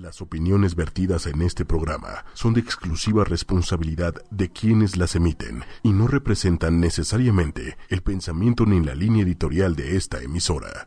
Las opiniones vertidas en este programa son de exclusiva responsabilidad de quienes las emiten y no representan necesariamente el pensamiento ni la línea editorial de esta emisora.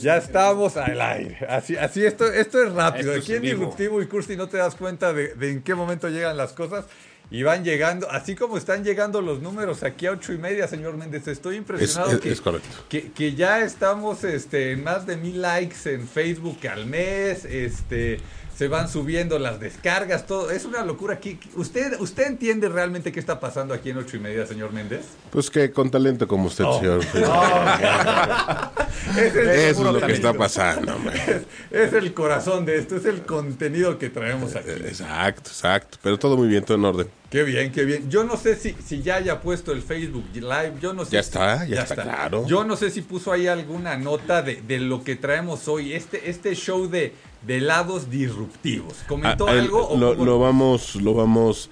Ya estamos al aire. Así, así esto, esto es rápido. Esto es Aquí en en vivo. Disruptivo y Cursi no te das cuenta de, de en qué momento llegan las cosas. Y van llegando, así como están llegando los números aquí a ocho y media, señor Méndez. Estoy impresionado Es- es- que, es correcto. Que, que ya estamos este, en más de mil likes en Facebook al mes. Este, se van subiendo las descargas, todo. Es una locura aquí. ¿Usted, ¿Usted entiende realmente qué está pasando aquí en ocho y media, señor Méndez? Pues que con talento como usted, Oh. señor. Es el- Eso es lo que está pasando, hombre. Es el corazón de esto, es el contenido que traemos aquí. Exacto, exacto. Pero todo muy bien, todo en orden. Qué bien, qué bien. Yo no sé si, si ya haya puesto el Facebook Live, yo no sé. Ya está, ya está, claro. Yo no sé si puso ahí alguna nota de, de lo que traemos hoy, este, este show de, de helados disruptivos. ¿Comentó Ah, algo? o lo, vamos, lo vamos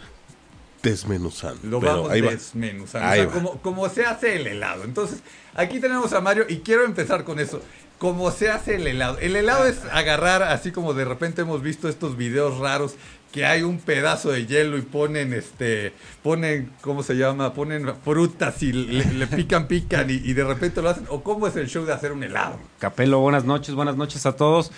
desmenuzando. Lo pero vamos ahí va. desmenuzando. Ahí O sea, va. como, como se hace el helado. Entonces, aquí tenemos a Mario y quiero empezar con eso. Cómo se hace el helado. El helado es agarrar, así como de repente hemos visto estos videos raros que hay un pedazo de hielo y ponen este, ponen, ¿cómo se llama? Ponen frutas y le, le pican, pican y, y de repente lo hacen. ¿O cómo es el show de hacer un helado? Capelo, buenas noches, buenas noches a todos.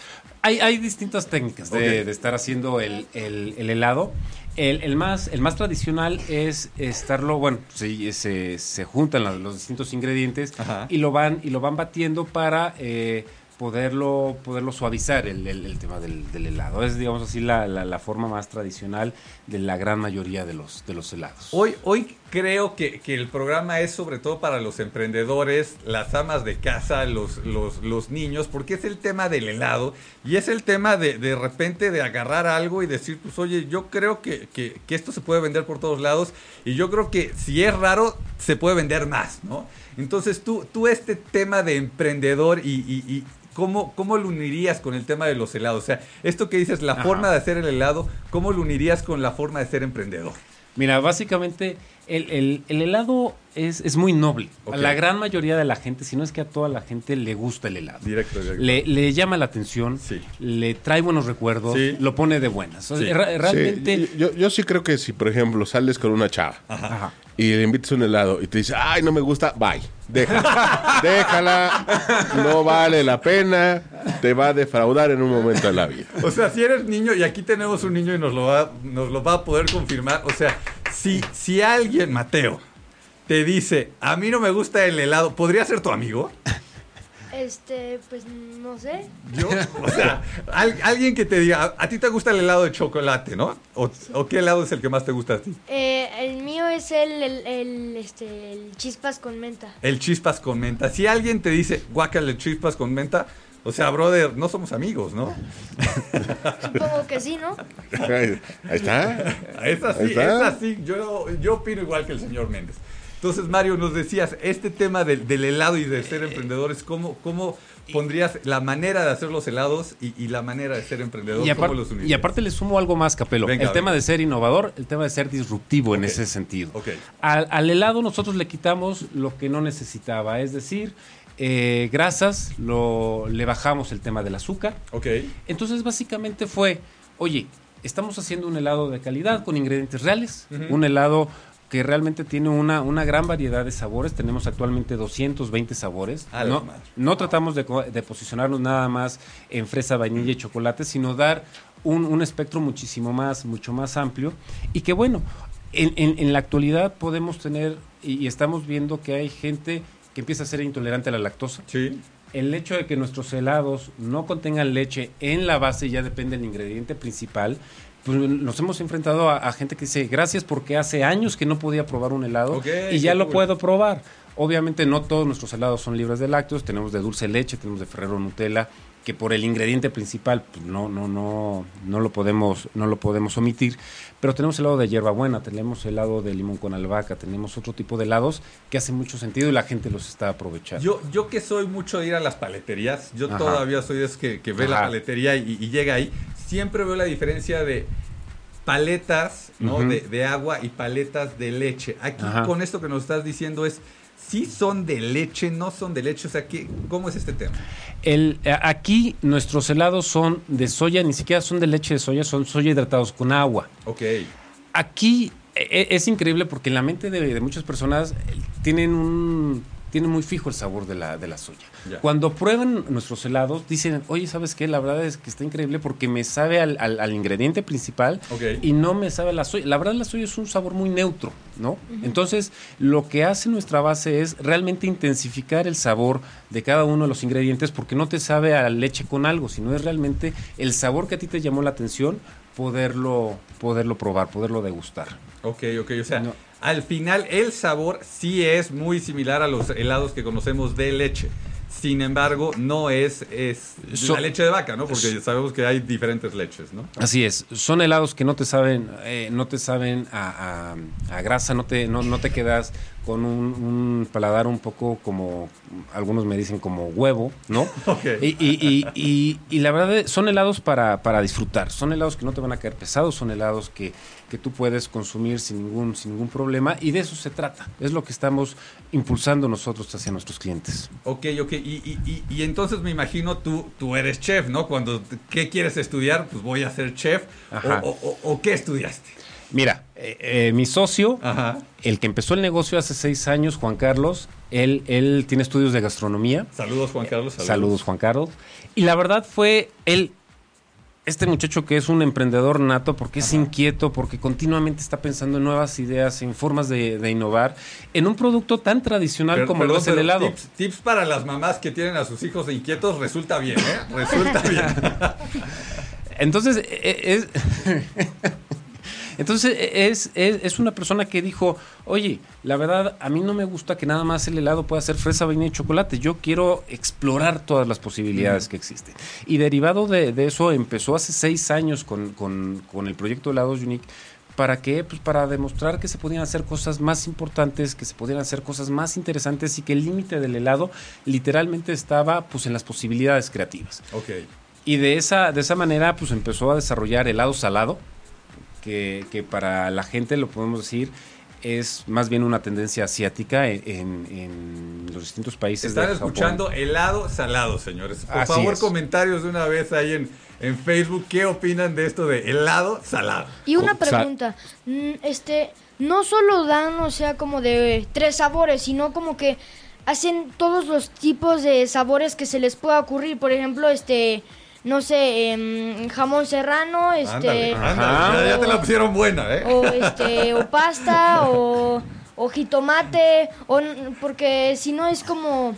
Hay, hay distintas técnicas de, estar haciendo el, el- el helado. El, el más, el más tradicional es estarlo, bueno, se, se, se juntan los, los distintos ingredientes Ajá. y lo van y lo van batiendo para eh, poderlo poderlo suavizar el, el- el tema del, del helado. Es, digamos así, la, la- la forma más tradicional de la gran mayoría de los, de los helados. Hoy, hoy creo que, que el programa es sobre todo para los emprendedores, las amas de casa, los, los, los niños, porque es el tema del helado y es el tema de de repente de agarrar algo y decir, pues oye, yo creo que, que- que esto se puede vender por todos lados y yo creo que si es raro, se puede vender más, ¿no? Entonces tú, tú este tema de emprendedor y... y- y ¿Cómo, ¿Cómo lo unirías con el tema de los helados? O sea, esto que dices, la Ajá. forma de hacer el helado, ¿cómo lo unirías con la forma de ser emprendedor? Mira, básicamente el, el- el helado es, es muy noble. A la gran mayoría de la gente, si no es que a toda la gente le gusta el helado. Directo, directo. Le, le llama la atención, Sí. le trae buenos recuerdos, Sí. lo pone de buenas. Sí. realmente... Sí, yo, yo sí creo que si, por ejemplo, sales con una chava Ajá. y le invitas un helado y te dice, ay, no me gusta, bye. Déjala. Déjala. No vale la pena. Te va a defraudar en un momento de la vida. O sea, si eres niño, y aquí tenemos un niño y nos lo va, nos lo va a poder confirmar. O sea, si, si alguien, Mateo, te dice, a mí no me gusta el helado, ¿podría ser tu amigo? Este, pues no sé. Yo, o sea, al- alguien que te diga, a, ti te gusta el helado de chocolate, ¿no? O, o qué helado es el que más te gusta a ti? Eh, el mío es el, el, el, este, el chispas con menta. El chispas con menta. Si alguien te dice, guácale chispas con menta, o sea, brother, no somos amigos, ¿no? Supongo que sí, ¿no? Ahí está. Es así, Ahí es así. Yo, yo opino igual que el señor Méndez. Entonces, Mario, nos decías, este tema del, del helado y de ser emprendedores, ¿cómo, cómo pondrías la manera de hacer los helados y, y la manera de ser emprendedor? Y, ¿Cómo apar- los unirías? y aparte le sumo algo más, Capelo. Venga, el tema de ser innovador, el tema de ser disruptivo en Ok. ese sentido. Ok. Al, al helado nosotros le quitamos lo que no necesitaba, es decir, eh, grasas, lo, le bajamos el tema del azúcar. Ok. Entonces básicamente fue, oye, estamos haciendo un helado de calidad con ingredientes reales, un helado que realmente tiene una, una gran variedad de sabores. Tenemos actualmente 220 sabores. No, tratamos de, de posicionarnos nada más en fresa, vainilla y chocolate, sino dar un, un espectro muchísimo más, mucho más amplio. Y que bueno, en, en- en la actualidad podemos tener, y, y estamos viendo que hay gente que empieza a ser intolerante a la lactosa. Sí. El hecho de que nuestros helados no contengan leche en la base ya depende del ingrediente principal. Pues nos hemos enfrentado a, a gente que dice, gracias porque hace años que no podía probar un helado y ya lo cool. puedo probar. Obviamente no todos nuestros helados son libres de lácteos, tenemos de dulce leche, tenemos de Ferrero Nutella, que por el ingrediente principal pues, no, no, no, no lo podemos, no lo podemos omitir. Pero tenemos helado de hierbabuena, tenemos helado de limón con albahaca, tenemos otro tipo de helados que hace mucho sentido y la gente los está aprovechando. Yo, yo que soy mucho de ir a las paleterías, yo Ajá. todavía soy de esos que, que ve la paletería y, y llega ahí, siempre veo la diferencia de paletas ¿no? De, de agua y paletas de leche. Aquí Ajá. con esto que nos estás diciendo es sí son de leche, no son de leche, o sea, ¿qué, ¿cómo es este tema? El, a- aquí nuestros helados son de soya, ni siquiera son de leche de soya, son soya hidratados con agua. Ok. Aquí e- e- es increíble porque en la mente de, de muchas personas eh, tienen un tienen muy fijo el sabor de la, de la soya. Ya. Cuando prueban nuestros helados, dicen, oye, ¿sabes qué? La verdad es que está increíble porque me sabe al, al- al ingrediente principal y no me sabe a la soya. La verdad, la soya es un sabor muy neutro, ¿no? Entonces, lo que hace nuestra base es realmente intensificar el sabor de cada uno de los ingredientes porque no te sabe a leche con algo, sino es realmente el sabor que a ti te llamó la atención, poderlo, poderlo probar, poderlo degustar. Ok, ok, o sea, No. Al final el sabor sí es muy similar a los helados que conocemos de leche. Sin embargo, no es, es So- la leche de vaca, ¿no? Porque sabemos que hay diferentes leches, ¿no? Así es, son helados que no te saben, eh, no te saben a, a- a grasa, no te, no, no te quedas con un, un paladar un poco como, algunos me dicen como huevo, ¿no? Ok. Y, y- y- y- y la verdad es- son helados para, para disfrutar, son helados que no te van a caer pesados, son helados que, que tú puedes consumir sin ningún, sin ningún problema y de eso se trata, es lo que estamos impulsando nosotros hacia nuestros clientes. Ok, ok. Y, y- y- y entonces me imagino tú, tú eres chef, ¿no? Cuando, ¿qué quieres estudiar? Pues voy a ser chef. Ajá. O- o- ¿o qué estudiaste? Mira, eh, eh, mi socio, Ajá. el que empezó el negocio hace seis años, Juan Carlos, él, él tiene estudios de gastronomía. Saludos, Juan Carlos. Saludos. Juan Carlos. Y la verdad fue él, este muchacho que es un emprendedor nato, porque es inquieto, porque continuamente está pensando en nuevas ideas, en formas de, de innovar, en un producto tan tradicional como lo es el helado. Tips, tips para las mamás que tienen a sus hijos inquietos resulta bien, ¿eh? Resulta bien. Entonces, e- es, entonces e- es, es, es una persona que dijo, oye, la verdad, a mí no me gusta que nada más el helado pueda ser fresa, vainilla y chocolate. Yo quiero explorar todas las posibilidades que existen. Y derivado de, de eso, empezó hace seis años con, con- con el proyecto Helados Unique. ¿Para qué? Pues para demostrar que se podían hacer cosas más importantes, que se podían hacer cosas más interesantes y que el límite del helado literalmente estaba pues en las posibilidades creativas. ok. Y de esa, de esa manera, pues empezó a desarrollar helado salado, que, que para la gente, lo podemos decir, es más bien una tendencia asiática en, en- en los distintos países Están de Japón. escuchando helado salado, señores. Por Así favor, es. comentarios de una vez ahí en, en Facebook. ¿Qué opinan de esto de helado salado? Y una O sea- pregunta, mm, este, no solo dan, o sea, como de tres sabores, sino como que hacen todos los tipos de sabores que se les pueda ocurrir. Por ejemplo, este, no sé, em, jamón serrano, este, Ándale, ándale. Ajá. Ya, ya te la pusieron buena, ¿eh? o este, o pasta, o, o jitomate, o porque si no es como,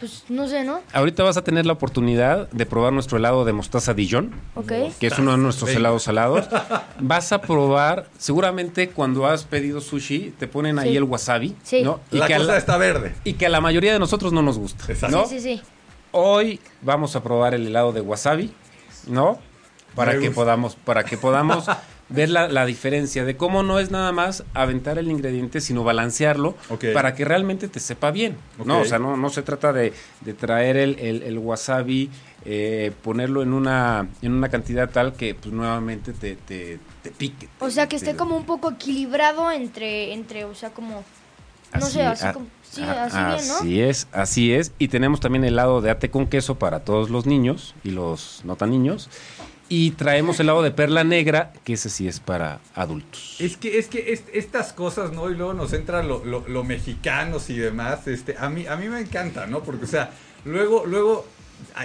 pues, no sé, ¿no? Ahorita vas a tener la oportunidad de probar nuestro helado de mostaza Dijon, Ok. que es uno de nuestros helados salados. Vas a probar, seguramente cuando has pedido sushi, te ponen ahí Sí. el wasabi, Sí. ¿no? Y La que, a cosa la, está verde. y que a la mayoría de nosotros no nos gusta, Exacto. ¿no? Sí, sí, sí. Hoy vamos a probar el helado de wasabi, ¿no? Para Me que gusta. podamos, para que podamos ver la, la diferencia de cómo no es nada más aventar el ingrediente, sino balancearlo para que realmente te sepa bien. No, o sea, no, no se trata de, de traer el, el- el wasabi, eh, ponerlo en una, en una cantidad tal que pues nuevamente te, te, te pique. O sea, que esté Te- como un poco equilibrado entre, entre, o sea, como, no sé, así a- como, sí, así bien, ¿no? Así es, así es. Y tenemos también helado de ate con queso para todos los niños y los no tan niños. Y traemos helado de perla negra, que ese sí es para adultos. Es que, es que es- estas cosas, ¿no? Y luego nos entra lo, lo- lo mexicanos y demás. Este, a mí, a mí me encanta, ¿no? Porque, o sea, luego, luego,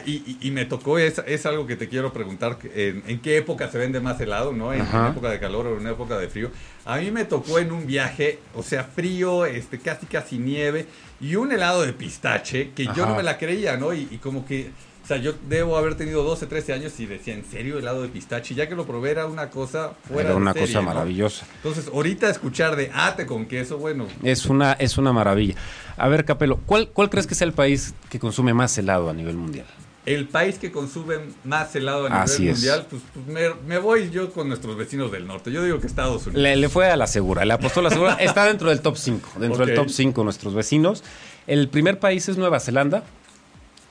y, y- me tocó, es, es algo que te quiero preguntar, en, en qué época se vende más helado, ¿no? En, en época de calor o en época de frío. A mí me tocó en un viaje, o sea, frío, este, casi casi nieve, y un helado de pistache que yo no me la creía, ¿no? Y, y como que, o sea, yo debo haber tenido 12, 13 años y decía, ¿en serio helado de pistache? Ya que lo probé era una cosa fuera Era de una serie, cosa ¿no? maravillosa. Entonces, ahorita escuchar de ate con queso, bueno, Es una, es una maravilla. A ver, Capelo, ¿cuál, ¿cuál crees que es el país que consume más helado a nivel mundial? el país que consume más helado a nivel Así mundial, pues, pues, me, me voy yo con nuestros vecinos del norte. Yo digo que Estados Unidos. Le, le fue a la segura, le apostó a la segura. Está dentro del top 5, dentro del top 5 nuestros vecinos. El primer país es Nueva Zelanda.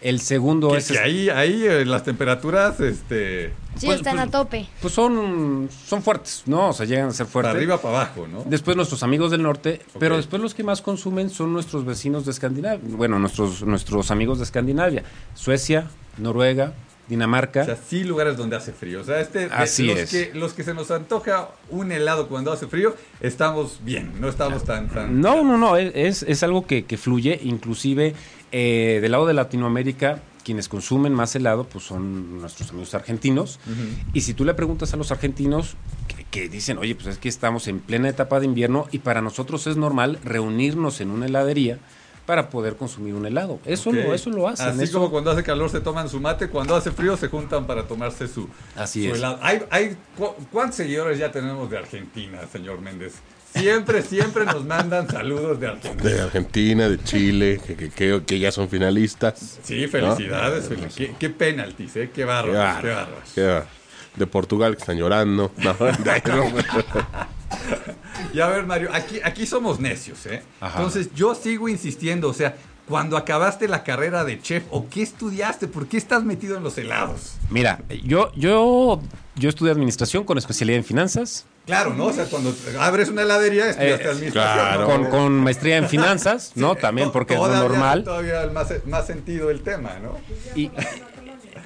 El segundo Que, es... que ahí, ahí eh, las temperaturas, este, Sí, Pues- están pues- a tope. Pues son, son fuertes, ¿no? O sea, llegan a ser para fuertes. arriba, para abajo, ¿no? Después nuestros amigos del norte, pero después los que más consumen son nuestros vecinos de Escandinavia. Bueno, nuestros, nuestros amigos de Escandinavia. Suecia, Noruega, Dinamarca. O sea, sí lugares donde hace frío. O sea, este, Así los es. Que, los que se nos antoja un helado cuando hace frío, estamos bien, no estamos tan... tan No, no, no, es, es algo que, que fluye, inclusive eh, del lado de Latinoamérica, quienes consumen más helado, pues son nuestros amigos argentinos. Y si tú le preguntas a los argentinos, que, que dicen, oye, pues es que estamos en plena etapa de invierno y para nosotros es normal reunirnos en una heladería para poder consumir un helado. Eso, lo, eso lo hacen. Así eso- como cuando hace calor se toman su mate, cuando hace frío se juntan para tomarse su, Así su es. helado. Hay, hay, cu- ¿Cuántos seguidores ya tenemos de Argentina, señor Méndez? Siempre, siempre nos mandan saludos de Argentina. De Argentina, de Chile, que, que, que- que ya son finalistas. Sí, felicidades. fel- Qué, qué penaltis, ¿eh? Qué bárbaros, Qué qué bárbaro, bárbaros. qué bárbaro. De Portugal que están llorando. No, Y a ver, Mario, aquí, aquí somos necios, ¿eh? Ajá. Entonces yo sigo insistiendo, o sea, cuando acabaste la carrera de chef, ¿o qué estudiaste? ¿Por qué estás metido en los helados? Mira, yo, yo, yo estudié administración con especialidad en finanzas, Claro, ¿no? O sea, cuando abres una heladería, estudiaste Eh, administración. claro. ¿no? con, con maestría en finanzas, ¿no? También porque es lo normal. Todavía más, más sentido el tema, ¿no? Y,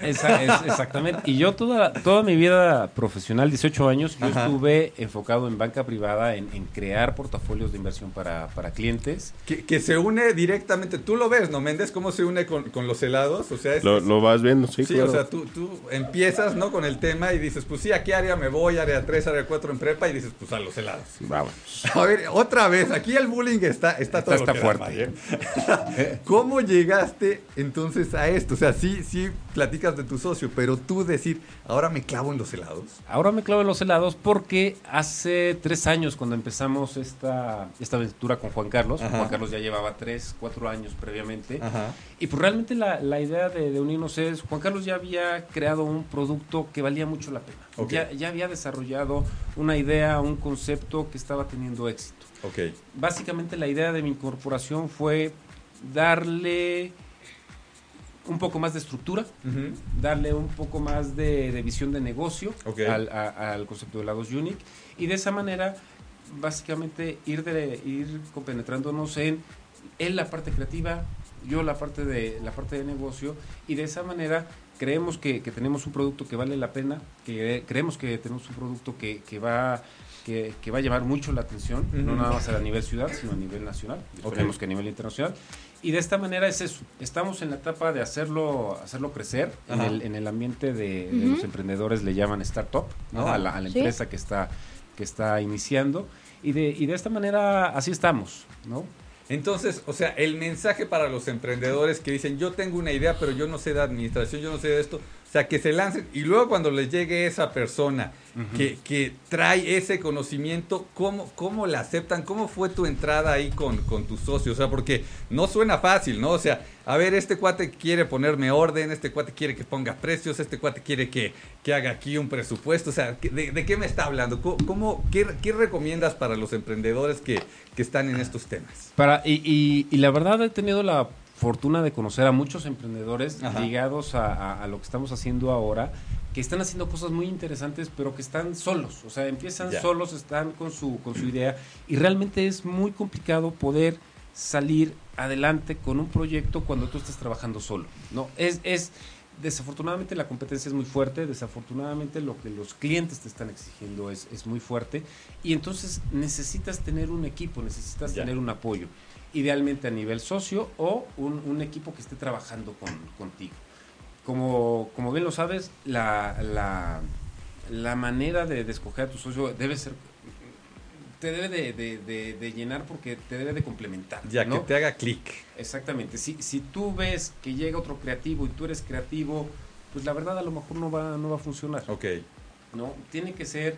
esa- es- exactamente. Y yo toda, toda mi vida profesional, 18 años, yo Ajá. estuve enfocado en banca privada, en, en crear portafolios de inversión para, para clientes. Que, que se une directamente, tú lo ves, ¿no, Méndez? ¿Cómo se une con, con los helados? O sea, es, lo, lo vas viendo, sí, Sí, claro. o sea, tú, tú empiezas, ¿no? Con el tema y dices, pues sí, ¿a qué área me voy? Área 3, área 4 en prepa y dices, pues a los helados. Vamos. A ver, otra vez, aquí el bullying está, está, todo Está lo que fuerte. Mario. ¿Cómo llegaste entonces a esto? O sea, sí, sí platicas de tu socio, pero tú decir, ahora me clavo en los helados. Ahora me clavo en los helados porque hace tres años cuando empezamos esta, esta aventura con Juan Carlos, Ajá. Juan Carlos ya llevaba tres, cuatro años previamente, Ajá. y pues realmente la, la idea de, de unirnos es, Juan Carlos ya había creado un producto que valía mucho la pena, ya, ya había desarrollado una idea, un concepto que estaba teniendo éxito. Ok. Básicamente la idea de mi incorporación fue darle un poco más de estructura, darle un poco más de, de visión de negocio al, a- al concepto de helados Unique. Y de esa manera básicamente ir, de, ir compenetrándonos en él la parte creativa, yo la parte de la parte de negocio. Y de esa manera creemos que, que tenemos un producto que vale la pena, que creemos que tenemos un producto que, que va que, que va a llamar mucho la atención, no Ujú. nada más a nivel ciudad, sino a nivel nacional, esperemos que a nivel internacional. Y de esta manera es eso, estamos en la etapa de hacerlo, hacerlo crecer en el, en el ambiente de, de Ujú. los emprendedores, le llaman startup, ¿no? A la, a la Sí. empresa que está, que está iniciando. Y de, y de esta manera así estamos, ¿no? Entonces, o sea, el mensaje para los emprendedores que dicen, yo tengo una idea, pero yo no sé de administración, yo no sé de esto, sea, que se lancen y luego cuando les llegue esa persona que, que trae ese conocimiento, ¿cómo, ¿cómo la aceptan? ¿Cómo fue tu entrada ahí con, con tu socio? O sea, porque no suena fácil, ¿no? O sea, a ver, este cuate quiere ponerme orden, este cuate quiere que ponga precios, este cuate quiere que, que haga aquí un presupuesto, o sea, ¿de, de qué me está hablando? ¿Cómo, cómo- qué, qué recomiendas para los emprendedores que, que están en estos temas? Para, y, y- y la verdad he tenido la fortuna de conocer a muchos emprendedores Ajá. ligados a, a- a lo que estamos haciendo ahora, que están haciendo cosas muy interesantes, pero que están solos. O sea, empiezan Ya. solos, están con su, con su idea, y realmente es muy complicado poder salir adelante con un proyecto cuando tú estás trabajando solo. No, es, es desafortunadamente la competencia es muy fuerte, desafortunadamente lo que los clientes te están exigiendo es, es muy fuerte y entonces necesitas tener un equipo, necesitas Ya. tener un apoyo, idealmente a nivel socio o un, un equipo que esté trabajando con, contigo. Como, como bien lo sabes, la, la, la manera de, de escoger a tu socio debe ser, te debe de, de- llenar porque te debe de complementar. Ya, ¿no? que te haga clic. Exactamente. Si, si tú ves que llega otro creativo y tú eres creativo, pues la verdad a lo mejor no va, no va a funcionar. Ok. ¿no? Tiene que ser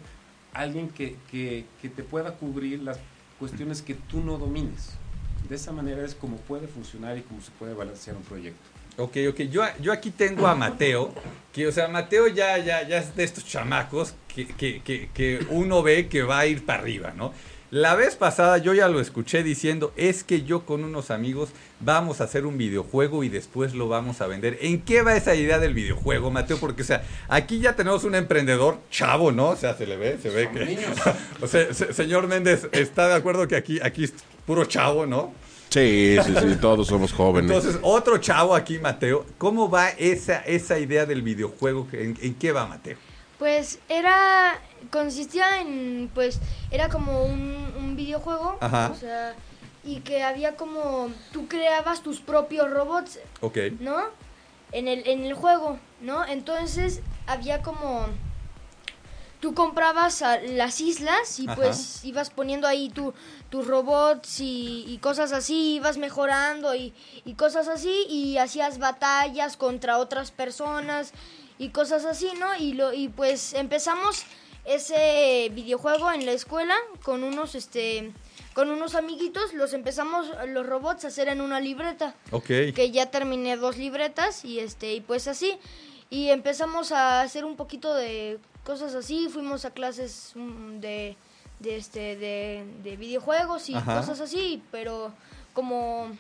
alguien que, que, que te pueda cubrir las cuestiones que tú no domines. De esa manera es como puede funcionar y cómo se puede balancear un proyecto. Ok, ok. Yo, yo aquí tengo a Mateo, que, o sea, Mateo ya, ya, ya es de estos chamacos que, que, que, que uno ve que va a ir para arriba, ¿no? La vez pasada yo ya lo escuché diciendo, es que yo con unos amigos vamos a hacer un videojuego y después lo vamos a vender. ¿En qué va esa idea del videojuego, Mateo? Porque, o sea, aquí ya tenemos un emprendedor chavo, ¿no? O sea, se le ve, se ve que... o sea, se- señor Méndez, ¿está de acuerdo que aquí, aquí puro chavo, no? Sí, sí, sí, todos somos jóvenes. Entonces, otro chavo aquí, Mateo. ¿Cómo va esa, esa idea del videojuego? ¿En, en qué va, Mateo? Pues era, consistía en, pues, era como un, un videojuego, Ajá. o sea, y que había como, tú creabas tus propios robots, Ok. ¿no? En el, en el juego, ¿no? Entonces había como, tú comprabas a las islas y Ajá. pues ibas poniendo ahí tu, tus robots y, y cosas así, ibas mejorando y, y cosas así y hacías batallas contra otras personas y cosas así, ¿no? Y, lo, y pues empezamos ese videojuego en la escuela con unos, este, con unos amiguitos, los empezamos los robots a hacer en una libreta Ok. que ya terminé dos libretas y este y pues así y empezamos a hacer un poquito de cosas así fuimos a clases mm, de de este de, de videojuegos y Ajá. cosas así pero como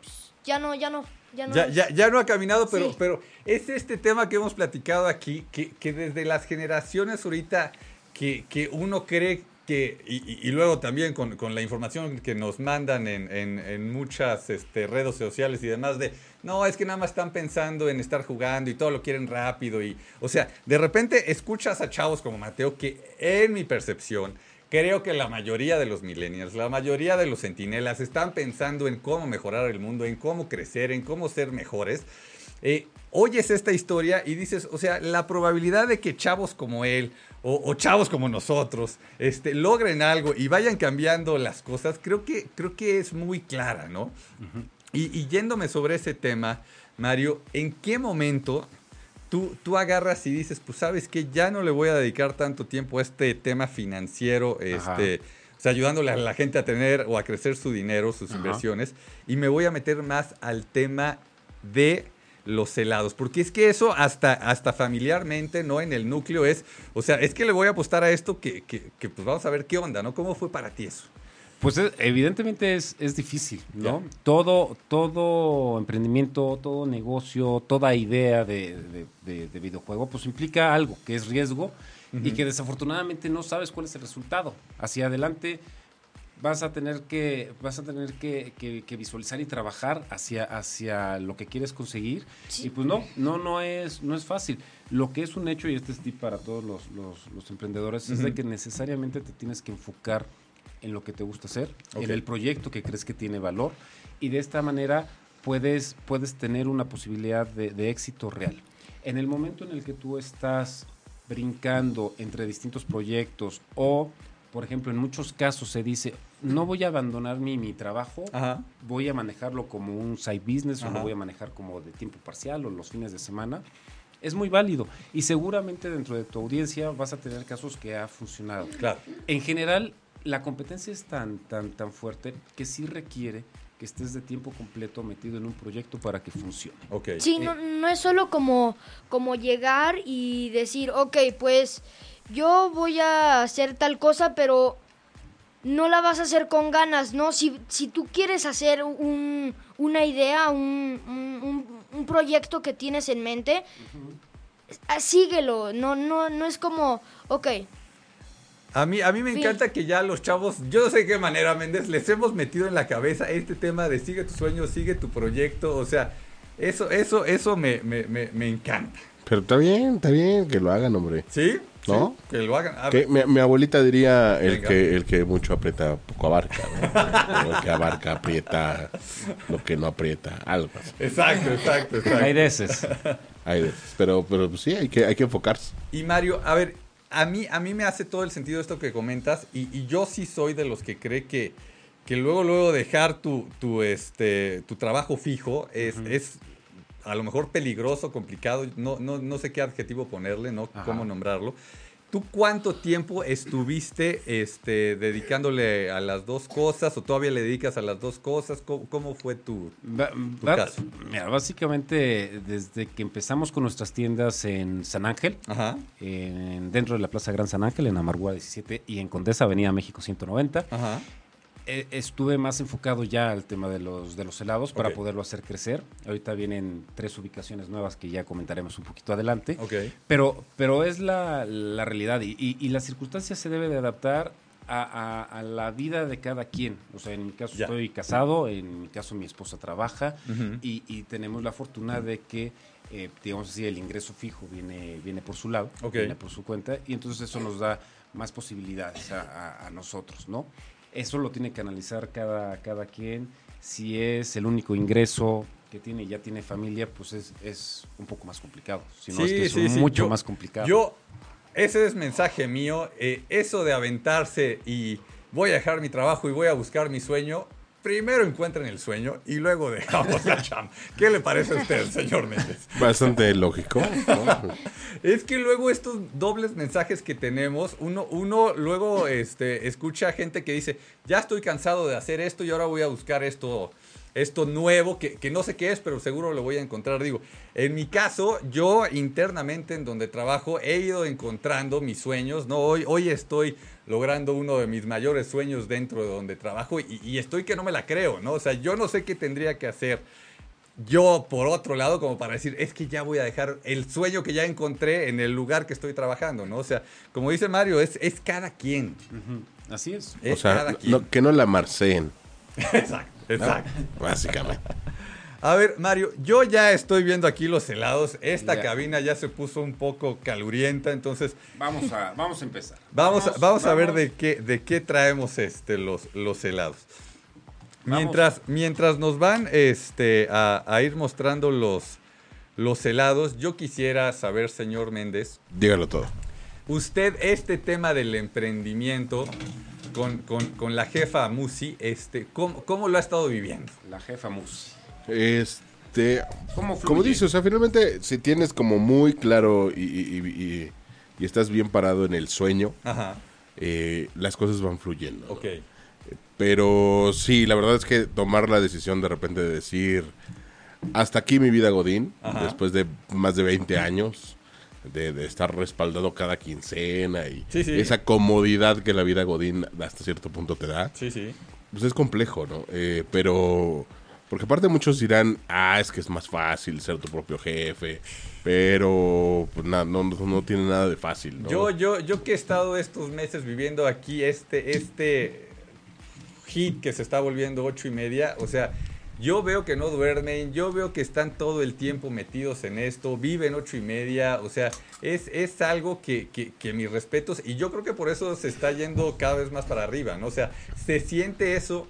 pues, ya no ya no ya no Ya, ya, ya no ha caminado, pero, Sí. pero es este tema que hemos platicado aquí, que, que desde las generaciones ahorita, que, que uno cree que, y luego también con, con la información que nos mandan en, en- en muchas este, redes sociales y demás, de, no, es que nada más están pensando en estar jugando y todo lo quieren rápido. Y, o sea, de repente escuchas a chavos como Mateo, que en mi percepción, Creo que la mayoría de los millennials, la mayoría de los centinelas están pensando en cómo mejorar el mundo, en cómo crecer, en cómo ser mejores. Eh, oyes esta historia y dices, o sea, la probabilidad de que chavos como él o, chavos como nosotros este, logren algo y vayan cambiando las cosas, creo que, creo que es muy clara, ¿no? Y, y yéndome sobre ese tema, Mario, ¿en qué momento tú, tú agarras y dices, pues sabes que ya no le voy a dedicar tanto tiempo a este tema financiero, Ajá. este, o sea, ayudándole a la gente a tener o a crecer su dinero, sus Ajá. inversiones, y me voy a meter más al tema de los helados, porque es que eso hasta, hasta familiarmente, ¿no? En el núcleo es, o sea, es que le voy a apostar a esto que, que, que, pues vamos a ver qué onda, ¿no? ¿Cómo fue para ti eso? Pues es- evidentemente es, es difícil, ¿no? Todo, todo emprendimiento, todo negocio, toda idea de, de- de- de videojuego, pues implica algo, que es riesgo y que desafortunadamente no sabes cuál es el resultado. Hacia adelante vas a tener que, vas a tener que, que- que visualizar y trabajar hacia, hacia lo que quieres conseguir. Y pues no, no, no es, no es fácil. Lo que es un hecho, y este es tip para todos los, los- los emprendedores, es de que necesariamente te tienes que enfocar en lo que te gusta hacer, en el proyecto que crees que tiene valor, y de esta manera puedes, puedes tener una posibilidad de, de éxito real. En el momento en el que tú estás brincando entre distintos proyectos o, por ejemplo, en muchos casos se dice, no voy a abandonar mi, mi trabajo, Ajá. voy a manejarlo como un side business o lo voy a manejar como de tiempo parcial o los fines de semana. Es muy válido y seguramente dentro de tu audiencia vas a tener casos que ha funcionado. Claro. En general, la competencia es tan, tan, tan fuerte que sí requiere que estés de tiempo completo metido en un proyecto para que funcione. Ok. Sí, no, no es solo como, como llegar y decir, ok, pues yo voy a hacer tal cosa, pero no la vas a hacer con ganas, ¿no? Si, si tú quieres hacer un, una idea, un, un- proyecto que tienes en mente, ah, síguelo, no, no, no es como, ok, A mí, a mí me Sí. encanta que ya los chavos, yo no sé de qué manera, Méndez, les hemos metido en la cabeza este tema de sigue tu sueño, sigue tu proyecto. O sea, eso, eso, eso me, me, me, me encanta. Pero está bien, está bien que lo hagan, hombre. ¿Sí? ¿No? Sí, que lo hagan. Que mi, mi abuelita diría el Venga. que, el que mucho aprieta, poco abarca. ¿no? el que abarca, aprieta, lo que no aprieta, algo así. Exacto, exacto, exacto. Hay veces. Hay de- pero, pero pues, sí, hay que, hay que enfocarse. Y Mario, a ver, a mí, a mí me hace todo el sentido esto que comentas y, y yo sí soy de los que cree que, que luego, luego dejar tu, tu, este, tu trabajo fijo es, es a lo mejor peligroso, complicado, no, no, no sé qué adjetivo ponerle, no Ajá. cómo nombrarlo, ¿Tú cuánto tiempo estuviste este, dedicándole a las dos cosas o todavía le dedicas a las dos cosas? ¿Cómo, cómo fue tu, tu caso? Mira, básicamente desde que empezamos con nuestras tiendas en San Ángel, Ajá, en- dentro de la Plaza Gran San Ángel, en Amargura 17 y en Condesa Avenida México 190, ajá. Eh, estuve más enfocado ya al tema de los, de los helados para poderlo hacer crecer. Ahorita vienen tres ubicaciones nuevas que ya comentaremos un poquito adelante. Ok. Pero, pero es la, la realidad y, y, y la circunstancia se debe de adaptar a, a- a la vida de cada quien. O sea, en mi caso Ya. estoy casado, en mi caso mi esposa trabaja y, y tenemos la fortuna de que, eh, digamos así, el ingreso fijo viene, viene por su lado, viene por su cuenta y entonces eso nos da más posibilidades a, a- a nosotros, ¿no? Eso lo tiene que analizar cada, cada quien. Si es el único ingreso que tiene y ya tiene familia, pues es, es un poco más complicado. Si no, es que es Sí, sí, sí. mucho Yo- más complicado. Yo, ese es mensaje mío. eh, eso de aventarse y voy a dejar mi trabajo y voy a buscar mi sueño. Primero encuentren el sueño y luego dejamos la chamba. ¿Qué le parece a usted, señor Méndez? Bastante lógico. ¿no? Es que luego estos dobles mensajes que tenemos, uno, uno luego este, escucha gente que dice, ya estoy cansado de hacer esto y ahora voy a buscar esto, esto nuevo, que, que no sé qué es, pero seguro lo voy a encontrar. Digo, en mi caso, yo internamente en donde trabajo he ido encontrando mis sueños, ¿no? Hoy, hoy estoy logrando uno de mis mayores sueños dentro de donde trabajo y, y estoy que no me la creo, ¿no? O sea, yo no sé qué tendría que hacer yo, por otro lado, como para decir, es que ya voy a dejar el sueño que ya encontré en el lugar que estoy trabajando, ¿no? O sea, como dice Mario, es, es cada quien. Así es. Es O sea, cada quien. no- que no la marceen, exacto, exacto. básicamente. A ver, Mario, yo ya estoy viendo aquí los helados. Esta Ya. cabina ya se puso un poco calurienta, entonces Vamos a, vamos a empezar. vamos, a, vamos a ver de qué, de qué traemos este, los, los helados. Mientras, mientras nos van este, a, a ir mostrando los, los helados, yo quisiera saber, señor Méndez, Dígalo todo. Usted, este tema del emprendimiento con, con- con la jefa Musi, este, ¿cómo, cómo lo ha estado viviendo? La jefa Mus. Este, como dices, o sea, finalmente, si tienes como muy claro y, y- y- y- y estás bien parado en el sueño, Ajá, eh, las cosas van fluyendo. Pero sí, la verdad es que tomar la decisión de repente de decir, hasta aquí mi vida Godín, Ajá. después de más de 20 años, de, de estar respaldado cada quincena y Sí, sí. esa comodidad que la vida Godín hasta cierto punto te da, Sí, sí. pues es complejo, ¿no? Eh, pero, porque aparte muchos dirán, ah, es que es más fácil ser tu propio jefe, pero pues, na- no, no, tiene nada de fácil, ¿no? Yo, yo, yo que he estado estos meses viviendo aquí este, este hit que se está volviendo ocho y media, o sea, yo veo que no duermen, yo veo que están todo el tiempo metidos en esto, viven ocho y media, o sea, es, es algo que, que, que mis respetos, y yo creo que por eso se está yendo cada vez más para arriba, ¿no? O sea, se siente eso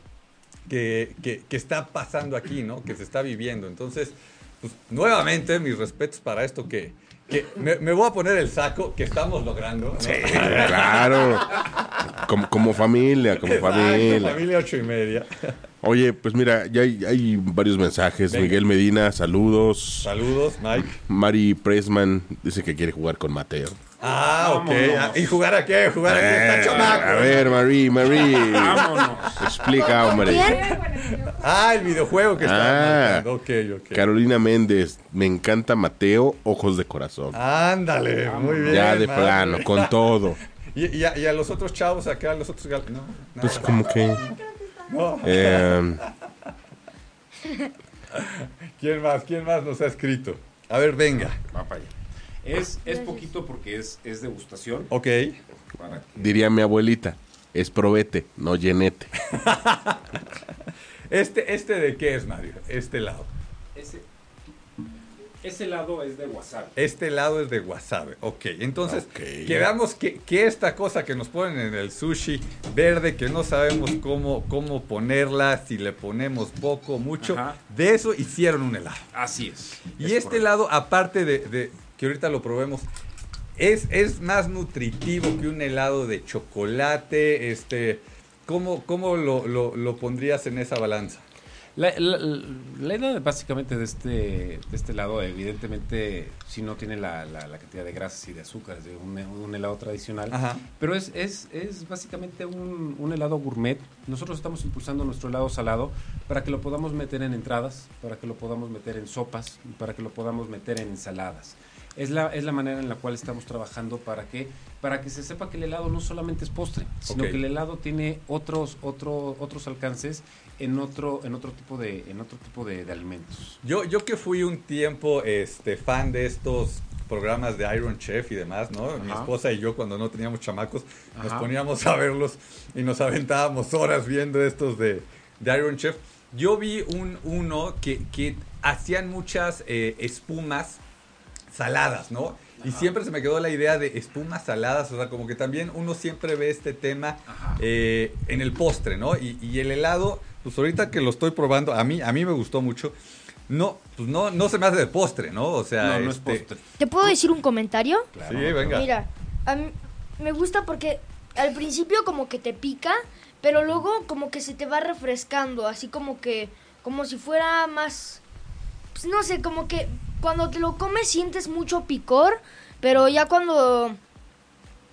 que, que, que está pasando aquí, ¿no? Que se está viviendo. Entonces, pues nuevamente mis respetos para esto que, que me, me voy a poner el saco que estamos logrando. ¿no? Sí, claro. Como, como familia, como Exacto, familia. familia ocho y media. Oye, pues mira, ya hay, hay varios mensajes. Venga. Miguel Medina, saludos. Saludos, Mike. Mari Pressman dice que quiere jugar con Mateo. Ah, ok. Vámonos. ¿Y jugar a qué? ¿Jugar a qué? Está Eh, chamaco. a ver, Mari, Mari. Vámonos. Explica, hombre. Ah, el videojuego que está Ah. marcando. Ok, ok. Carolina Méndez, me encanta Mateo, ojos de corazón. Ándale, muy bien. ya de madre. plano, con todo. ¿Y, y a, y a los otros chavos acá, a los otros gal- No, Pues nada. como que... No. eh, ¿Quién más? ¿Quién más nos ha escrito? A ver, venga. Va para allá. Es, es poquito porque es, es degustación. Ok. Para que- diría mi abuelita, es probete, no llenete. Este, ¿Este de qué es, Mario? Este lado. ese, ese lado es de wasabi. Este lado es de wasabi. Ok, entonces Ok. quedamos que, que esta cosa que nos ponen en el sushi verde, que no sabemos cómo, cómo ponerla, si le ponemos poco, mucho, Ajá. de eso hicieron un helado. Así es. Y Es este correcto. lado, aparte de, de- que ahorita lo probemos, es, es más nutritivo que un helado de chocolate. Este, ¿Cómo, cómo lo, lo- lo pondrías en esa balanza? La, la- la idea básicamente de este, de este helado, evidentemente, si no tiene la, la- cantidad de grasas y de azúcares de un, un helado tradicional, Ajá. pero es, es, es básicamente un, un helado gourmet. Nosotros estamos impulsando nuestro helado salado para que lo podamos meter en entradas, para que lo podamos meter en sopas, para que lo podamos meter en ensaladas. Es la, es la manera en la cual estamos trabajando para que, para que se sepa que el helado no solamente es postre, sino que el helado tiene otros, otro, otros alcances en otro, en otro tipo de, en otro tipo de, de alimentos. Yo, yo que fui un tiempo este, fan de estos programas de Iron Chef y demás, ¿no? Mi esposa y yo cuando no teníamos chamacos nos poníamos a verlos y nos aventábamos horas viendo estos de, de Iron Chef. Yo vi un, uno que, que hacían muchas eh, espumas saladas, ¿no? Y siempre se me quedó la idea de espumas saladas, o sea, como que también uno siempre ve este tema eh, en el postre, ¿no? Y, y el helado, pues ahorita que lo estoy probando, a mí, a mí me gustó mucho. No, pues no, no se me hace de postre, ¿no? O sea, no, no es este, postre. ¿Te puedo decir un comentario? Sí, venga. Mira, a mí me gusta porque al principio como que te pica, pero luego como que se te va refrescando, así como que, como si fuera más, pues no sé, como que cuando te lo comes sientes mucho picor, pero ya cuando,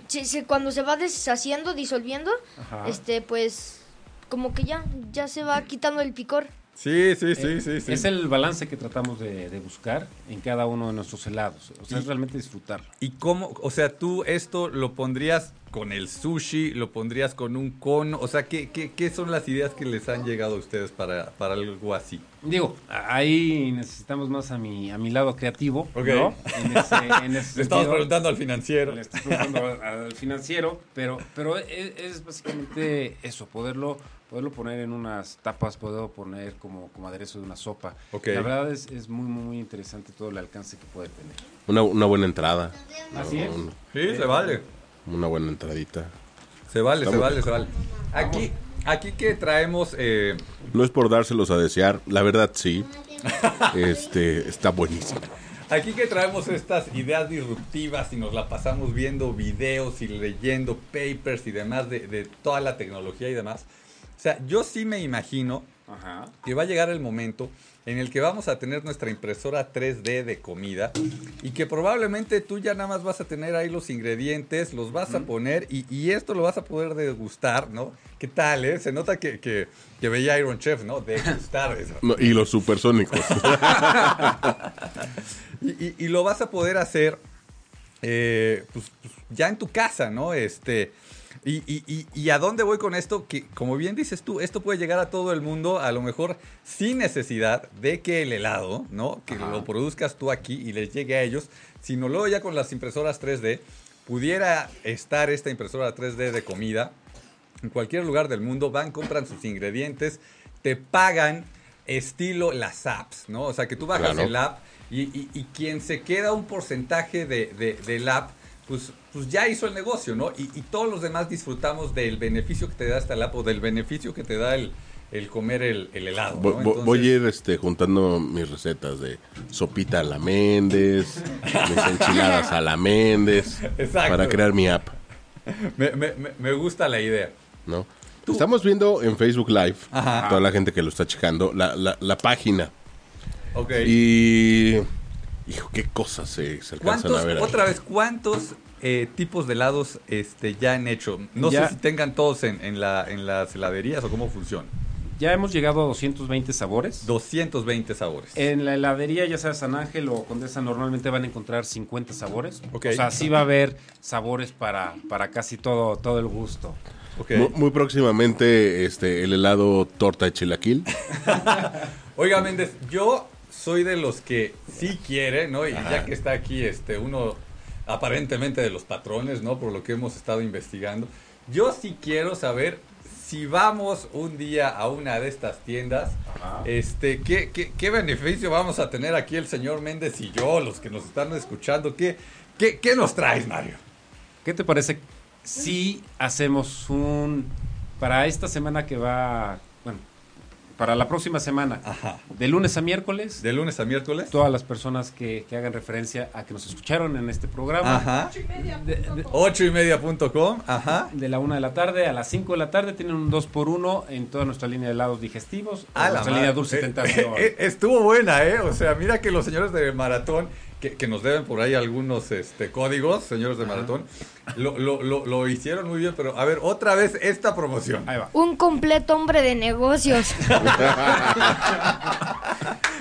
se, se- cuando se va deshaciendo, disolviendo, Ajá. este, pues, como que ya, ya se va quitando el picor. Sí, sí, sí, Eh, sí, sí. Es el balance que tratamos de, de buscar en cada uno de nuestros helados. O sea, Y- es realmente disfrutarlo. ¿Y cómo, o sea, tú esto lo pondrías con el sushi, lo pondrías con un cono? O sea, ¿qué, qué, qué son las ideas que les han llegado a ustedes para, para algo así? Digo, ahí necesitamos más a mi, a mi lado creativo, Ok. ¿no? En ese, en ese Le estamos preguntando al financiero. Le estoy preguntando al al financiero, pero, pero es, es básicamente eso, poderlo, poderlo poner en unas tapas, poderlo poner como, como aderezo de una sopa. Ok. La verdad es, es muy, muy, muy interesante todo el alcance que puede tener. Una, una buena entrada. Así es. Un- Sí, se vale. una buena entradita. Se vale, Está se vale, se vale. Aquí, aquí que traemos... eh, No es por dárselos a desear, la verdad sí. Este, está buenísimo. Aquí que traemos estas ideas disruptivas y nos la pasamos viendo videos y leyendo papers y demás de, de toda la tecnología y demás. O sea, yo sí me imagino Ajá. que va a llegar el momento en el que vamos a tener nuestra impresora 3D de comida y que probablemente tú ya nada más vas a tener ahí los ingredientes, los vas a poner y, y esto lo vas a poder degustar, ¿no? ¿Qué tal, eh? Se nota que, que, que veía Iron Chef, ¿no? Degustar eso. No, y los supersónicos. Y, y- y lo vas a poder hacer eh, pues, pues, ya en tu casa, ¿no? Este, y, y- y- y a dónde voy con esto? Que como bien dices tú, esto puede llegar a todo el mundo, a lo mejor sin necesidad de que el helado, ¿no? Que Ajá. lo produzcas tú aquí y les llegue a ellos, sino luego ya con las impresoras 3D, pudiera estar esta impresora 3D de comida en cualquier lugar del mundo, van, compran sus ingredientes, te pagan estilo las apps, ¿no? O sea, que tú bajas Claro. el app y, y- y quien se queda un porcentaje de, de- del app, pues, pues ya hizo el negocio, ¿no? Y, y todos los demás disfrutamos del beneficio que te da esta app o del beneficio que te da el, el comer el, el helado, Voy, ¿no? voy- voy a ir este, juntando mis recetas de sopita a la Méndez, mis enchiladas a la Méndez, Exacto. para crear mi app, me, me- me- me gusta la idea. ¿no? Estamos viendo en Facebook Live, Ajá. toda la gente que lo está checando, la, la- la página. Ok. Y... Hijo, qué cosas se, se alcanzan ¿Cuántos, a ver ahí. otra vez, cuántos eh, tipos de helados este, ya han hecho? No Ya. sé si tengan todos en, en, la, en las heladerías o cómo funciona. Ya hemos llegado a 220 sabores. 220 sabores. En la heladería, ya sea San Ángel o Condesa, normalmente van a encontrar 50 sabores. Ok. O sea, sí va a haber sabores para, para casi todo, todo el gusto. Ok. Mu- Muy, próximamente este, el helado torta de chilaquil. Oiga, Méndez, yo soy de los que sí quiere, ¿no? Y ya que está aquí este, uno aparentemente de los patrones, ¿no? Por lo que hemos estado investigando. Yo sí quiero saber si vamos un día a una de estas tiendas, este, ¿qué, qué, qué beneficio vamos a tener aquí el señor Méndez y yo, los que nos están escuchando? ¿Qué, qué, qué nos traes, Mario? ¿Qué te parece si hacemos un... Para esta semana que va... Para la próxima semana, Ajá. de lunes a miércoles, De lunes a miércoles. todas las personas que, que hagan referencia a que nos escucharon en este programa, Ajá. de, de- Ocho y media punto com. Ajá. de la una de la tarde a las 5 de la tarde, tienen un 2 por 1 en toda nuestra línea de helados digestivos, A la nuestra línea dulce Eh, tentación. eh, eh, estuvo buena, ¿eh? O sea, mira que los señores de maratón, que, que nos deben por ahí algunos este, códigos, señores de maratón, lo, lo, lo, lo hicieron muy bien, pero a ver, otra vez esta promoción. Ahí va. Un completo hombre de negocios.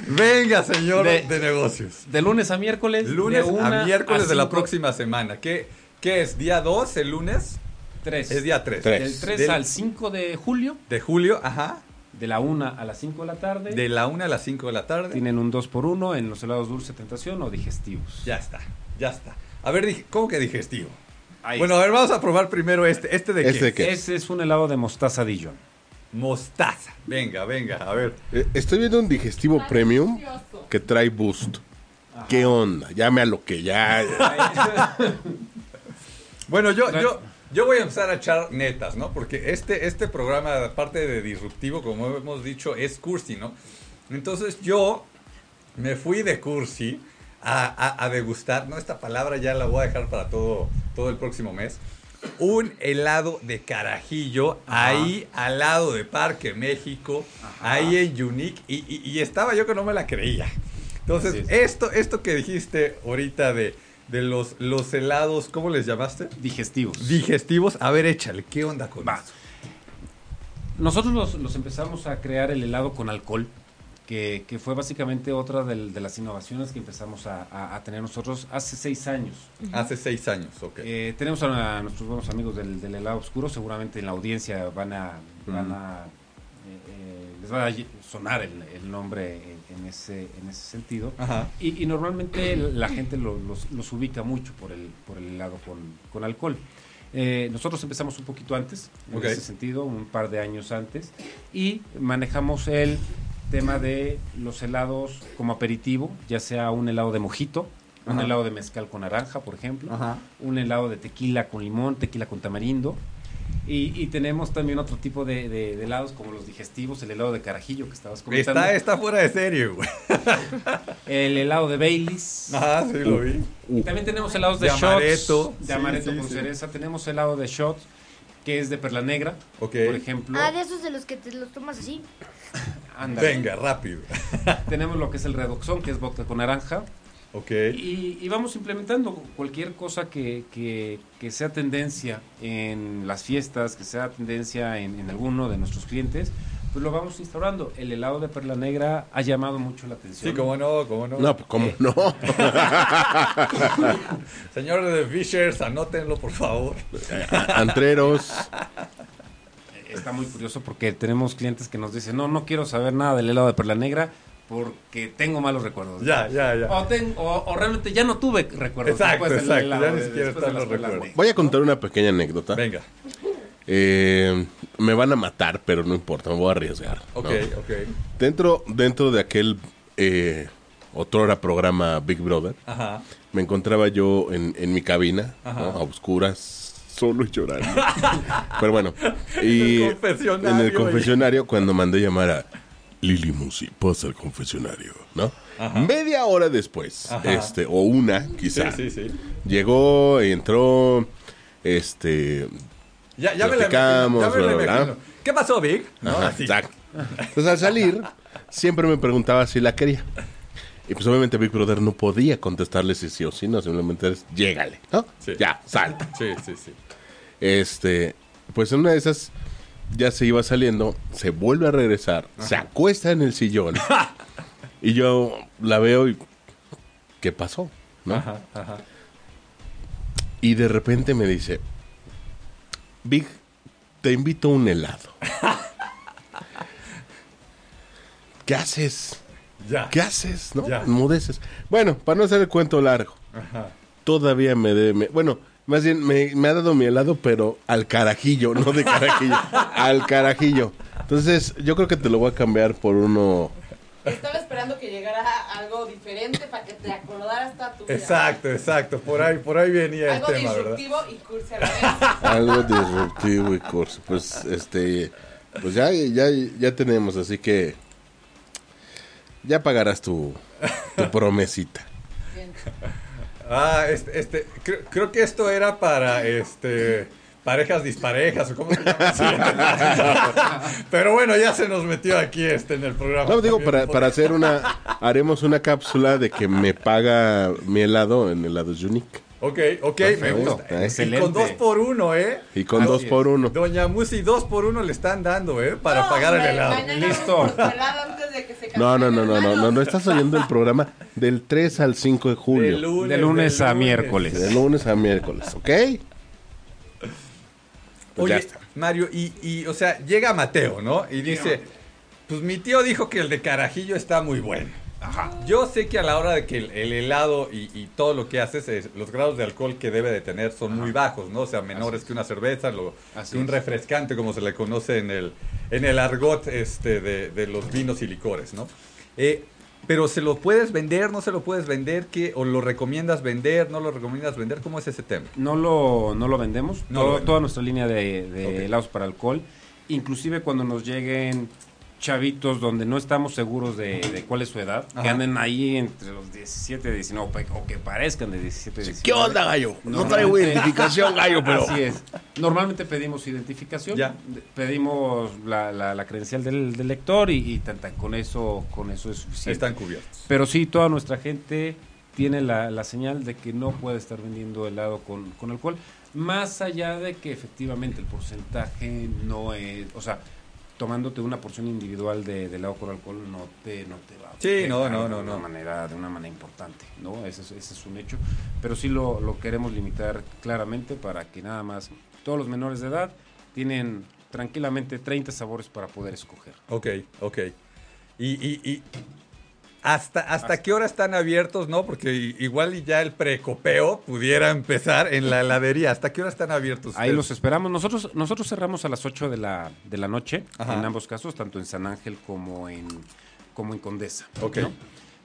Venga, señor de, De- negocios. De lunes a miércoles, Lunes de una a miércoles de la próxima semana. ¿Qué, qué es? ¿Día 2 el lunes? tres. Es día 3. Tres. Del 3 Del- al 5 de julio, De julio, ajá. De la 1 a las 5 de la tarde. De la 1 a las 5 de la tarde. Tienen un 2 por 1 en los helados dulce tentación o digestivos. Ya está, ya está. A ver, ¿cómo que digestivo? Ahí bueno, a ver, vamos a probar primero este. ¿Este de qué? ¿Este de qué? Ese es un helado de mostaza Dijon. Mostaza. Venga, venga, a ver. Eh, Estoy viendo un digestivo premium que trae boost. ¿Qué onda? Llame a lo que ya. Bueno, yo, yo, yo voy a empezar a echar netas, ¿no? Porque este, este programa, aparte de disruptivo, como hemos dicho, es cursi, ¿no? Entonces yo me fui de cursi a, a- a degustar, ¿no? Esta palabra ya la voy a dejar para todo, todo el próximo mes. Un helado de carajillo ahí al lado de Parque México, ahí en Unique, y, y- y estaba yo que no me la creía. Entonces, es. esto, esto que dijiste ahorita de, de los, los helados, ¿cómo les llamaste? Digestivos. Digestivos. A ver, échale, ¿qué onda con Va. eso? Nosotros los, los empezamos a crear el helado con alcohol, que, que fue básicamente otra de las innovaciones que empezamos a, a- a tener nosotros hace seis años. Hace seis años, ok. Eh, tenemos a, nuestros buenos amigos del, del helado oscuro, seguramente en la audiencia van a, van a eh, eh, les va a sonar el, el nombre en, ese, en ese sentido. Y, y normalmente la gente lo- los, los ubica mucho por el, por el helado con, con alcohol. Eh, nosotros empezamos un poquito antes, en ese sentido, un par de años antes, y manejamos el tema de los helados como aperitivo, ya sea un helado de mojito, un helado de mezcal con naranja, por ejemplo, Ajá. un helado de tequila con limón, tequila con tamarindo. Y, y tenemos también otro tipo de, de- de helados como los digestivos, el helado de carajillo que estabas comentando, Está, está fuera de serio, güey. el helado de Baileys. Ajá, sí lo vi. Y también tenemos helados de, De shots, amaretto. de Sí, amaretto sí, con sí. cereza. Tenemos helado de shots que es de perla negra, Ok. por ejemplo. Ah, de esos de los que te los tomas así. Ándale. Venga, rápido. Tenemos lo que es el redoxón, que es vodka con naranja. Y, y vamos implementando cualquier cosa que, que- que sea tendencia en las fiestas, que sea tendencia en, en alguno de nuestros clientes, pues lo vamos instaurando. El helado de perla negra ha llamado mucho la atención. Sí, cómo no, cómo no. No, pues, ¿cómo Eh. no? Señores de Fishers, anótenlo, por favor. Antreros. Está muy curioso porque tenemos clientes que nos dicen, no, no quiero saber nada del helado de perla negra porque tengo malos recuerdos. Ya, ya, ya. O, ten- o- o realmente ya no tuve recuerdos. Exacto, exacto, ya ni siquiera están los recuerdos. Voy a contar una pequeña anécdota. Venga. Eh, me van a matar, pero no importa, me voy a arriesgar. ¿no? Ok, ok. Dentro, dentro de aquel eh, otrora programa Big Brother, Ajá. me encontraba yo en, en mi cabina, a oscuras, solo y llorando. Pero bueno, y El confesionario, en el confesionario, cuando mandé llamar a Lili Musi, pasa al confesionario, ¿no? Ajá. Media hora después, Ajá. este, o una, Sí, quizá, sí, sí. llegó, entró, este, Ya, ya me la ya me la imagino. ¿Qué pasó, Vic? No, exacto. Entonces al salir, siempre me preguntaba si la quería. Y pues obviamente Big Brother no podía contestarle si sí o sí, no, simplemente es llégale, ¿no? Sí. Ya, salta. Sí, sí, sí. Este, pues en una de esas ya se iba saliendo, se vuelve a regresar, se acuesta en el sillón. y yo la veo y ¿qué pasó? ¿No? Ajá, ajá. Y de repente me dice, Big, te invito a un helado. ¿Qué haces? Ya. ¿Qué haces? ¿No? Ya. Mudeces. Bueno, para no hacer el cuento largo, Ajá. todavía me debe. bueno, más bien me, me ha dado mi helado, pero al carajillo, no de carajillo. al carajillo. Entonces, yo creo que te lo voy a cambiar por uno. Estaba esperando que llegara algo diferente para que te acordaras toda tu vida. Exacto, exacto. Por ahí, por ahí venía el Algo tema, ¿verdad? disruptivo y cursi a la vez. Algo disruptivo y curso. Pues, este. Pues ya, ya, ya tenemos, así que ya pagarás tu, tu promesita. Ah, este, este creo, creo que esto era para este parejas disparejas o cómo se llama así. Pero bueno, ya se nos metió aquí este en el programa. No, digo, para, para hacer una, haremos una cápsula de que me paga mi helado en helados Unique. Ok, ok, me Perfecto. gusta. Ah, Y excelente. con dos por uno, ¿eh? Y con dos por uno. Doña Musi, dos por uno le están dando, ¿eh? Para No, pagar el hombre, helado. Listo. por helado antes de que se No, no, no, no, no, no, no estás oyendo el programa del 3 al 5 de De julio. lunes, De lunes a miércoles. De lunes a miércoles, ¿ok? Pues ya Oye, está. Mario, y, y, o sea, llega Mateo, ¿no? Y dice, pues mi tío dijo que el de Carajillo está muy bueno. Yo sé que a la hora de que el, el helado y, y todo lo que haces, es- los grados de alcohol que debe de tener son muy bajos, ¿no? O sea, menores que una cerveza, lo, que un es. refrescante, como se le conoce en el, en el argot este, de, de los vinos y licores, ¿no? Eh, pero se lo puedes vender, no se lo puedes vender, ¿qué? ¿O lo recomiendas vender, no lo recomiendas vender? ¿Cómo es ese tema? No lo, no lo vendemos. No Todo- lo venden. toda nuestra línea de, helados para alcohol. Inclusive cuando nos lleguen chavitos donde no estamos seguros de, de cuál es su edad, que anden ahí entre los 17 y 19, pe- o que parezcan de 17 y 19. ¿Qué onda, gallo? No traigo identificación, gallo, pero... Así es. Normalmente pedimos identificación, Ya. pedimos la, la- la credencial del, del lector y, y tan, tan, con eso con eso es suficiente. Están cubiertos. Pero sí, toda nuestra gente tiene la, la señal de que no puede estar vendiendo helado con, con alcohol, más allá de que efectivamente el porcentaje no es, o sea, tomándote una porción individual de, de helado con alcohol no te, no te va a Sí, pegar no, no, de no, una no. manera de una manera importante, ¿no? Ese es, ese es un hecho, pero sí lo, lo queremos limitar claramente para que nada más todos los menores de edad tienen tranquilamente 30 sabores para poder escoger. Ok, ok. Y, y, y hasta, hasta qué hora están abiertos, ¿no? Porque igual y ya el precopeo pudiera empezar en la heladería. ¿Hasta qué hora están abiertos? Ahí los esperamos. Nosotros nosotros cerramos a las 8 de la, de la noche, Ajá. en ambos casos, tanto en San Ángel como en, como en Condesa. Ok. ¿no?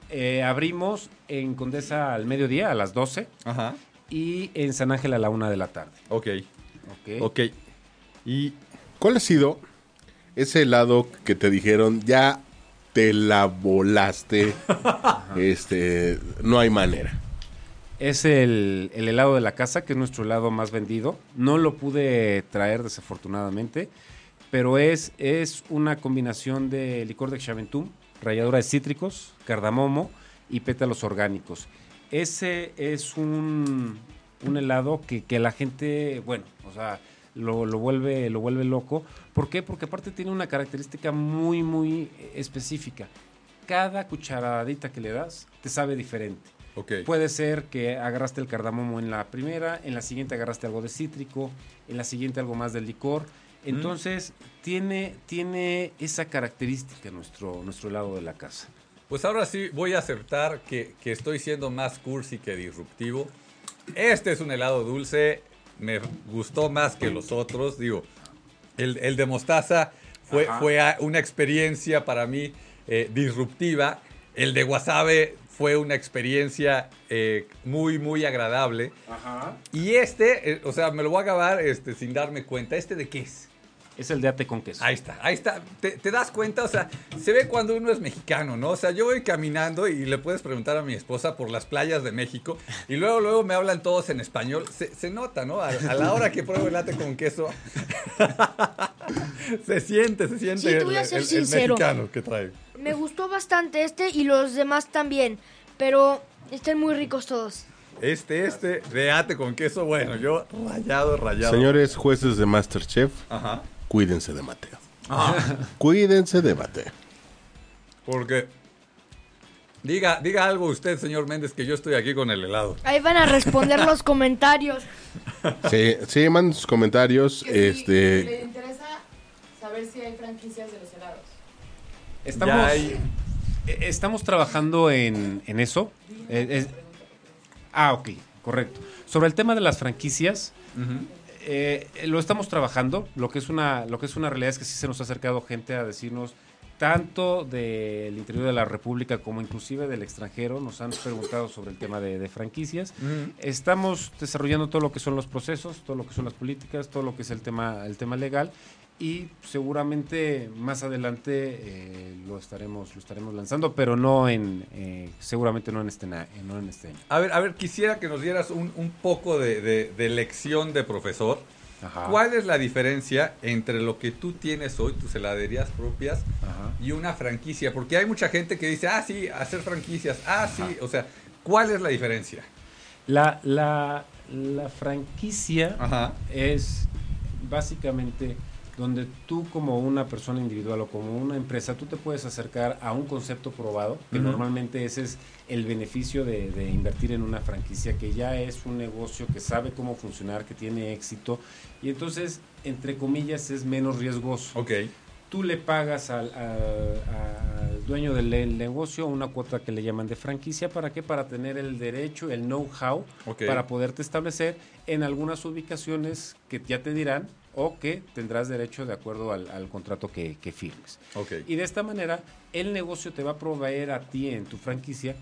Eh, abrimos en Condesa al mediodía, a las 12, Ajá, y en San Ángel a la 1 de la tarde. ok, ¿ok? ok. Y ¿Cuál ha sido ese helado que te dijeron ya te la volaste? este, no hay manera. Es el, el helado de la casa, que es nuestro helado más vendido. No lo pude traer desafortunadamente, pero es, es una combinación de licor de Xaventum, ralladura de cítricos, cardamomo y pétalos orgánicos. Ese es un, un helado que, que la gente, bueno, o sea, lo, lo vuelve, lo vuelve loco. ¿Por qué? Porque aparte tiene una característica muy, muy eh, específica. Cada cucharadita que le das te sabe diferente. Puede ser que agarraste el cardamomo en la primera, en la siguiente agarraste algo de cítrico, en la siguiente algo más del licor. Entonces, tiene, tiene esa característica nuestro, nuestro helado de la casa. Pues ahora sí voy a aceptar que, que estoy siendo más cursi que disruptivo. Este es un helado dulce, me gustó más que los otros. Digo, el, el de mostaza fue, Ajá. fue una experiencia para mí eh, disruptiva. El de wasabe fue una experiencia eh, muy, muy agradable. Y este, eh, o sea, me lo voy a acabar este, sin darme cuenta. ¿Este de qué es? Es el de ate con queso. Ahí está, ahí está. Te, te das cuenta, o sea, se ve cuando uno es mexicano, ¿no? O sea, yo voy caminando y le puedes preguntar a mi esposa por las playas de México y luego, luego me hablan todos en español. Se, se nota, ¿no? A, a la hora que pruebo el latte con queso, se siente, se siente Sí, te el, voy a ser el- el sincero. mexicano que trae. Me gustó bastante este y los demás también, pero están muy ricos todos. Este, este, de ate con queso, bueno, yo rayado, rayado. Señores jueces de Masterchef, Ajá. Cuídense de Mateo. Cuídense de Mateo. Porque... Diga, diga algo usted, señor Méndez, que yo estoy aquí con el helado. Ahí van a responder los comentarios. Sí, sí, manden sus comentarios. Que si le Este, interesa saber si hay franquicias de los helados. Estamos, hay- eh, estamos trabajando en, en eso. Eh, es- ah, ok, correcto. Sobre el tema de las franquicias, eh, lo estamos trabajando. Lo que, es una, lo que es una realidad es que sí se nos ha acercado gente a decirnos tanto del interior de la República como inclusive del extranjero nos han preguntado sobre el tema de, de franquicias. Ujú. Estamos desarrollando todo lo que son los procesos, todo lo que son las políticas, todo lo que es el tema, el tema legal y seguramente más adelante eh, lo estaremos lo estaremos lanzando, pero no en eh, seguramente no en este no en este año. A ver, a ver, quisiera que nos dieras un, un poco de, de- de lección de profesor. Ajá. ¿Cuál es la diferencia entre lo que tú tienes hoy, tus heladerías propias, Ajá. y una franquicia? Porque hay mucha gente que dice, ah, sí, hacer franquicias, ah, sí, o sea, ¿cuál es la diferencia? La, la, la franquicia es básicamente donde tú como una persona individual o como una empresa, tú te puedes acercar a un concepto probado, que normalmente ese es el beneficio de, de invertir en una franquicia, que ya es un negocio que sabe cómo funcionar, que tiene éxito, y entonces, entre comillas, es menos riesgoso. Ok. Tú le pagas al, a- al dueño del ne- negocio una cuota que le llaman de franquicia. ¿Para qué? Para tener el derecho, el know-how, para poderte establecer en algunas ubicaciones que ya te dirán o que tendrás derecho de acuerdo al, al contrato que, que firmes. Ok. Y de esta manera, el negocio te va a proveer a ti en tu franquicia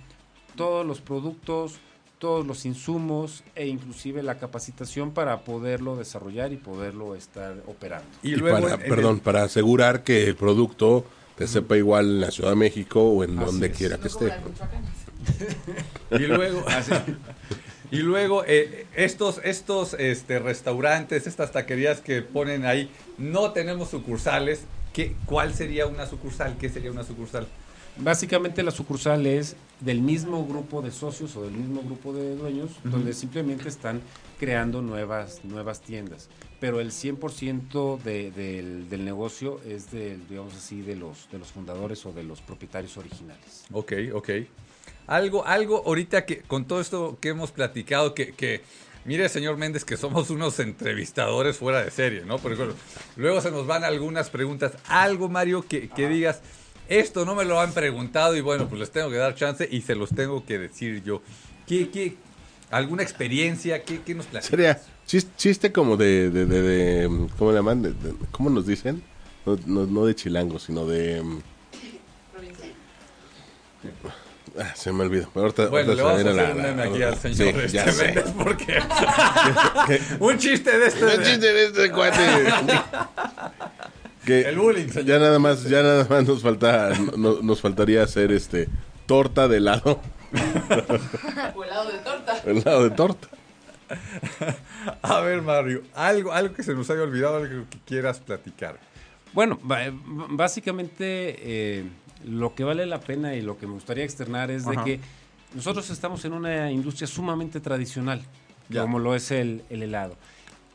todos los productos, todos los insumos e inclusive la capacitación para poderlo desarrollar y poderlo estar operando. Y, Y luego, para, perdón, el- para asegurar que el producto te sepa igual en la Ciudad de México o en Así donde es. quiera que esté. y luego, y luego eh, estos, estos este, restaurantes, estas taquerías que ponen ahí, no tenemos sucursales. ¿Qué, ¿Cuál sería una sucursal? ¿Qué sería una sucursal? Básicamente la sucursal es del mismo grupo de socios o del mismo grupo de dueños, donde simplemente están creando nuevas, nuevas tiendas. Pero el 100% de, del, del negocio es del, digamos así, de los, de los fundadores o de los propietarios originales. Ok, ok. Algo, algo ahorita que con todo esto que hemos platicado, que, que mire, señor Méndez, que somos unos entrevistadores fuera de serie, ¿no? Por ejemplo, luego se nos van algunas preguntas. Algo, Mario, que, que digas, esto no me lo han preguntado y bueno, pues les tengo que dar chance y se los tengo que decir yo. ¿Qué, qué, alguna experiencia? ¿Qué, qué nos platicas? Sería chis- chiste como de, de, de, de- ¿cómo le llaman? ¿Cómo nos dicen? No, no, no de chilango, sino de... mm, ah, se me olvidó. Ahorita, Bueno, le vamos a hacer un meme aquí al Sí, señor este ya sé. Méndez porque un chiste de este. Un chiste de este cuate. Que El bullying, señor. Ya nada más, ya nada más nos falta, no- nos faltaría hacer este torta de helado, O helado de torta. helado de torta. A ver, Mario, algo, algo que se nos haya olvidado, algo que quieras platicar. Bueno, básicamente eh, lo que vale la pena y lo que me gustaría externar es Ajá. de que nosotros estamos en una industria sumamente tradicional, Ya. como lo es el, el helado.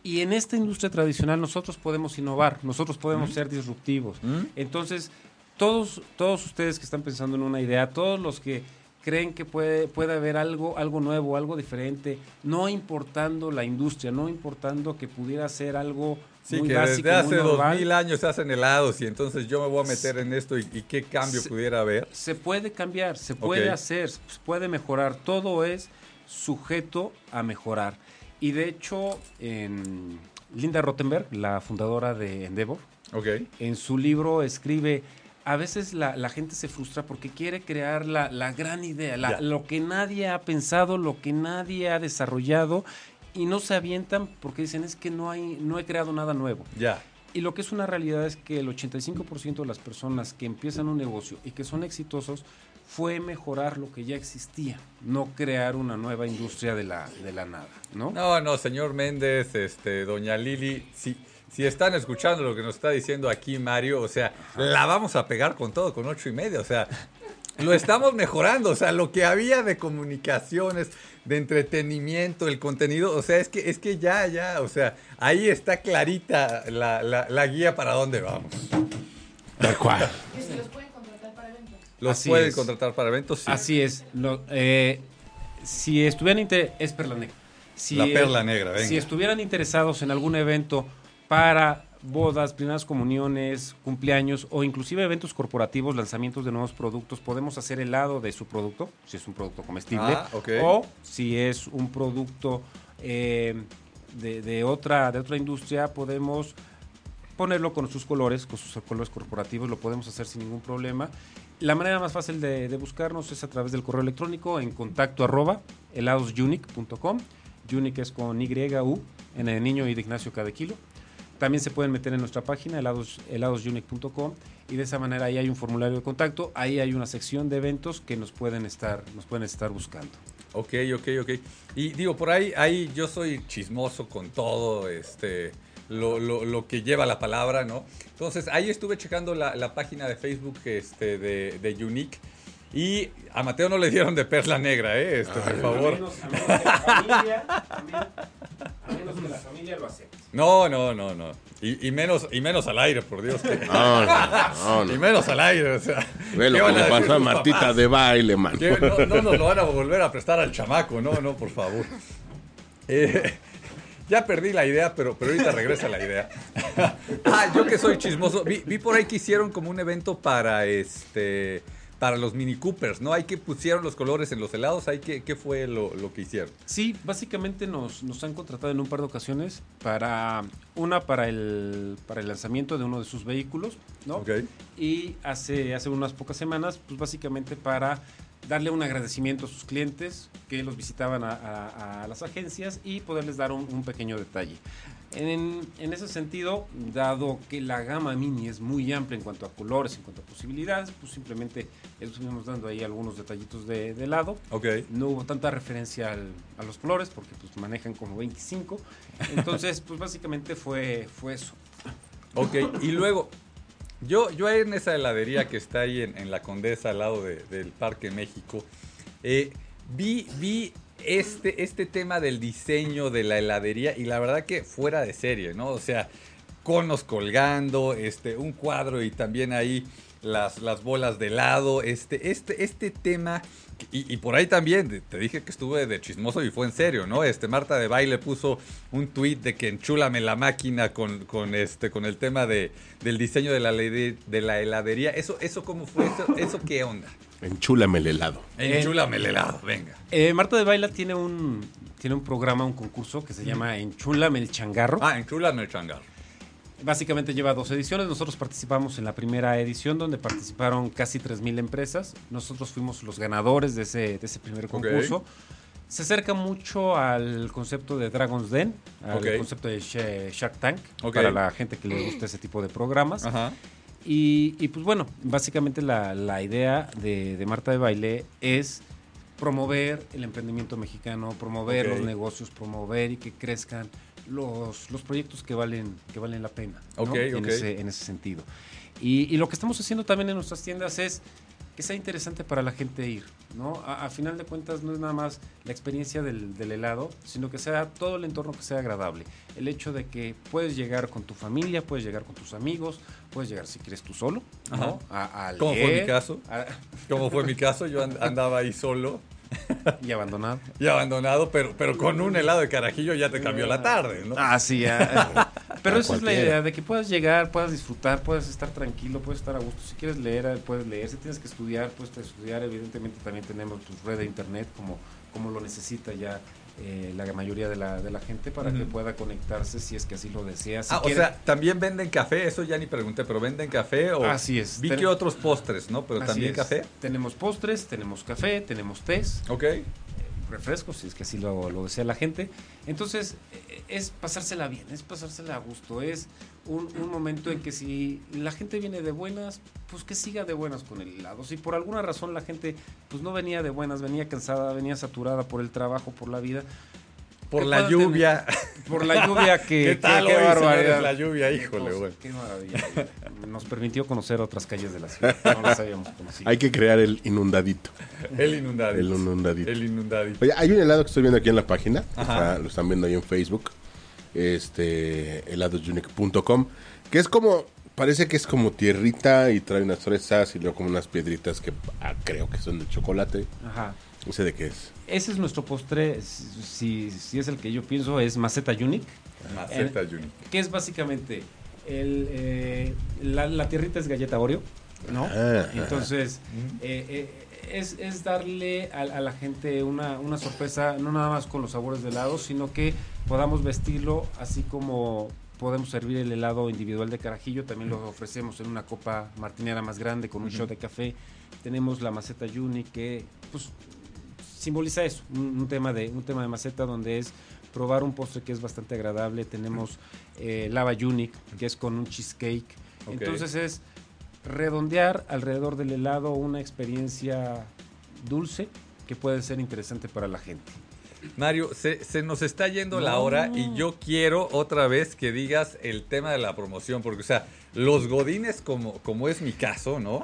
Y en esta industria tradicional nosotros podemos innovar, nosotros podemos ser disruptivos. ¿Mm? Entonces, todos, todos ustedes que están pensando en una idea, todos los que creen que puede, puede haber algo, algo nuevo, algo diferente, no importando la industria, no importando que pudiera ser algo Sí, muy que básico, desde hace dos mil años se hacen helados y entonces yo me voy a meter en esto y, y qué cambio Se- pudiera haber. Se puede cambiar, se puede hacer, se puede mejorar. Todo es sujeto a mejorar. Y de hecho, en Linda Rottenberg, la fundadora de Endeavor, Ok. en su libro escribe, a veces la, la gente se frustra porque quiere crear la, la gran idea, la- lo que nadie ha pensado, lo que nadie ha desarrollado, y no se avientan porque dicen, es que no, hay, no he creado nada nuevo. Ya. Y lo que es una realidad es que el 85% de las personas que empiezan un negocio y que son exitosos fue mejorar lo que ya existía, no crear una nueva industria de la, de la nada, ¿no? No, no, señor Méndez, este, doña Lili, si, si están escuchando lo que nos está diciendo aquí Mario, o sea, la vamos a pegar con todo, con ocho y media, o sea, lo estamos mejorando, o sea, lo que había de comunicaciones, de entretenimiento, el contenido, o sea, es que, es que ya, ya, o sea, ahí está clarita la, la, la guía para dónde vamos. Tal cual. Los pueden contratar para eventos. Los Así pueden es. contratar para eventos, sí. Así es. lo- eh, si estuvieran inter- es perla negra. Si, La perla negra, venga. Si estuvieran interesados en algún evento para bodas, primeras comuniones, cumpleaños o inclusive eventos corporativos, lanzamientos de nuevos productos, podemos hacer helado de su producto, si es un producto comestible, Ah, o si es un producto eh, de, de otra de otra industria, podemos ponerlo con sus colores, con sus colores corporativos, lo podemos hacer sin ningún problema. La manera más fácil de, de buscarnos es a través del correo electrónico en contacto arroba heladosunic.com. Unique es con Y, U, en el niño y de Ignacio cada kilo. También se pueden meter en nuestra página helados, heladosunic.com y de esa manera ahí hay un formulario de contacto, ahí hay una sección de eventos que nos pueden estar, nos pueden estar buscando. Ok, ok, ok. Y digo, por ahí, ahí yo soy chismoso con todo, este, lo, lo, lo que lleva la palabra, ¿no? Entonces, ahí estuve checando la, la página de Facebook este, de, de Unique. Y a Mateo no le dieron de perla negra, ¿eh? Este, por favor. A menos, a menos que la familia, a menos que la familia lo acepte. No, no, no, no. Y, y menos, y menos al aire, por Dios. que- No, no, no. Y menos al aire, o sea. Ve lo ¿qué que le pasó a Martita papás? de baile, man. No, no nos lo van a volver a prestar al chamaco, no, no, por favor. Eh, ya perdí la idea, pero, pero ahorita regresa la idea. ah, yo que soy chismoso, vi, vi por ahí que hicieron como un evento para este para los Mini Coopers, ¿no? Hay que pusieron los colores en los helados, hay que, ¿qué fue lo, lo que hicieron? Sí, básicamente nos, nos han contratado en un par de ocasiones para una para el para el lanzamiento de uno de sus vehículos, ¿no? Ok. Y hace hace unas pocas semanas, pues básicamente para darle un agradecimiento a sus clientes que los visitaban a, a- a las agencias y poderles dar un, un pequeño detalle. En, en ese sentido, dado que la gama mini es muy amplia en cuanto a colores, en cuanto a posibilidades, pues simplemente estuvimos dando ahí algunos detallitos de, de lado. Ok. No hubo tanta referencia al- a los colores porque pues manejan como 25. Entonces, pues básicamente fue, fue eso. Ok, y luego, yo, yo en esa heladería que está ahí en, en la Condesa, al lado de- del Parque México, eh, vi, vi este, este tema del diseño de la heladería y la verdad que fuera de serie, ¿no? O sea, conos colgando, este, un cuadro y también ahí las, las bolas de helado, este, este, este tema, y, y por ahí también, te dije que estuve de chismoso y fue en serio, ¿no? Este, Marta de Baile puso un tweet de que enchúlame la máquina con, con, este, con el tema de, del diseño de la, de la heladería, ¿eso, eso cómo fue? ¿Eso, eso qué onda? Enchúlame el helado. Enchúlame el helado, venga. Eh, Marta de Baila tiene un, tiene un programa, un concurso que se llama Enchúlame el Changarro. Ah, enchúlame el changarro. Básicamente lleva dos ediciones. Nosotros participamos en la primera edición donde participaron casi 3.000 empresas. Nosotros fuimos los ganadores de ese, de ese primer concurso. Se acerca mucho al concepto de Dragon's Den, al Ok. concepto de Sh- Shark Tank, Ok. para la gente que le gusta ese tipo de programas. Ajá. Y, y, pues bueno, básicamente la, la idea de, de Marta de Baile es promover el emprendimiento mexicano, promover los negocios, promover y que crezcan los, los proyectos que valen, que valen la pena en, ese, en ese sentido. Y, y lo que estamos haciendo también en nuestras tiendas es que sea interesante para la gente ir, ¿no? A, a final de cuentas no es nada más la experiencia del, del helado, sino que sea todo el entorno que sea agradable. El hecho de que puedes llegar con tu familia, puedes llegar con tus amigos, puedes llegar si quieres tú solo, ¿no? A, a ¿Cómo fue mi caso? Como fue mi caso, yo and- andaba ahí solo y abandonado. y abandonado, pero, pero con un helado de carajillo ya te cambió la tarde, ¿no? Ah, sí, ya. Pero esa es la idea, de que puedas llegar, puedas disfrutar, puedas estar tranquilo, puedes estar a gusto. Si quieres leer, puedes leer. Si tienes que estudiar, puedes estudiar. Evidentemente también tenemos tu red de internet como, como lo necesita ya eh, la mayoría de la, de la gente para que pueda conectarse si es que así lo desea. Si ah, o sea, también venden café, eso ya ni pregunté, pero venden café o Así es. vi Ten- que otros postres, ¿no? Pero así también es. café. Tenemos postres, tenemos café, tenemos tés. Ok. Refrescos, si es que así lo, lo desea la gente. Entonces, eh, es pasársela bien, es pasársela a gusto, es un, un momento en que si la gente viene de buenas, pues que siga de buenas con el helado. Si por alguna razón la gente pues no venía de buenas, venía cansada, venía saturada por el trabajo, por la vida, Por la lluvia. por la lluvia que... ¿Qué tal que- hoy, barbaridad. la lluvia? Híjole, güey. Qué maravilla. Nos permitió conocer otras calles de la ciudad, no las habíamos conocido. Hay que crear el inundadito. El inundadito. El inundadito. El inundadito. Oye, hay un helado que estoy viendo aquí en la página. Está- lo están viendo ahí en Facebook. Este, heladosunique.com. Que es como, parece que es como tierrita y trae unas fresas y luego como unas piedritas que ah, creo que son de chocolate. Ajá. No sé de qué es. Ese es nuestro postre, si, si es el que yo pienso, es Maceta Unique. Maceta Juni. que es básicamente el, eh, la, la tierrita es galleta Oreo, ¿no? Ah, Entonces, eh, eh, es, es darle a, a la gente una, una sorpresa, no nada más con los sabores de helado, sino que podamos vestirlo así como podemos servir el helado individual de carajillo, también lo ofrecemos en una copa martinera más grande con un shot de café. Tenemos la maceta Juni que pues simboliza eso, un, un tema de un tema de maceta donde es probar un postre que es bastante agradable. Tenemos eh, lava Unique que es con un cheesecake. Entonces es redondear alrededor del helado una experiencia dulce que puede ser interesante para la gente. Mario, se, se nos está yendo la hora y yo quiero otra vez que digas el tema de la promoción, porque, o sea, los godines, como, como es mi caso, ¿no?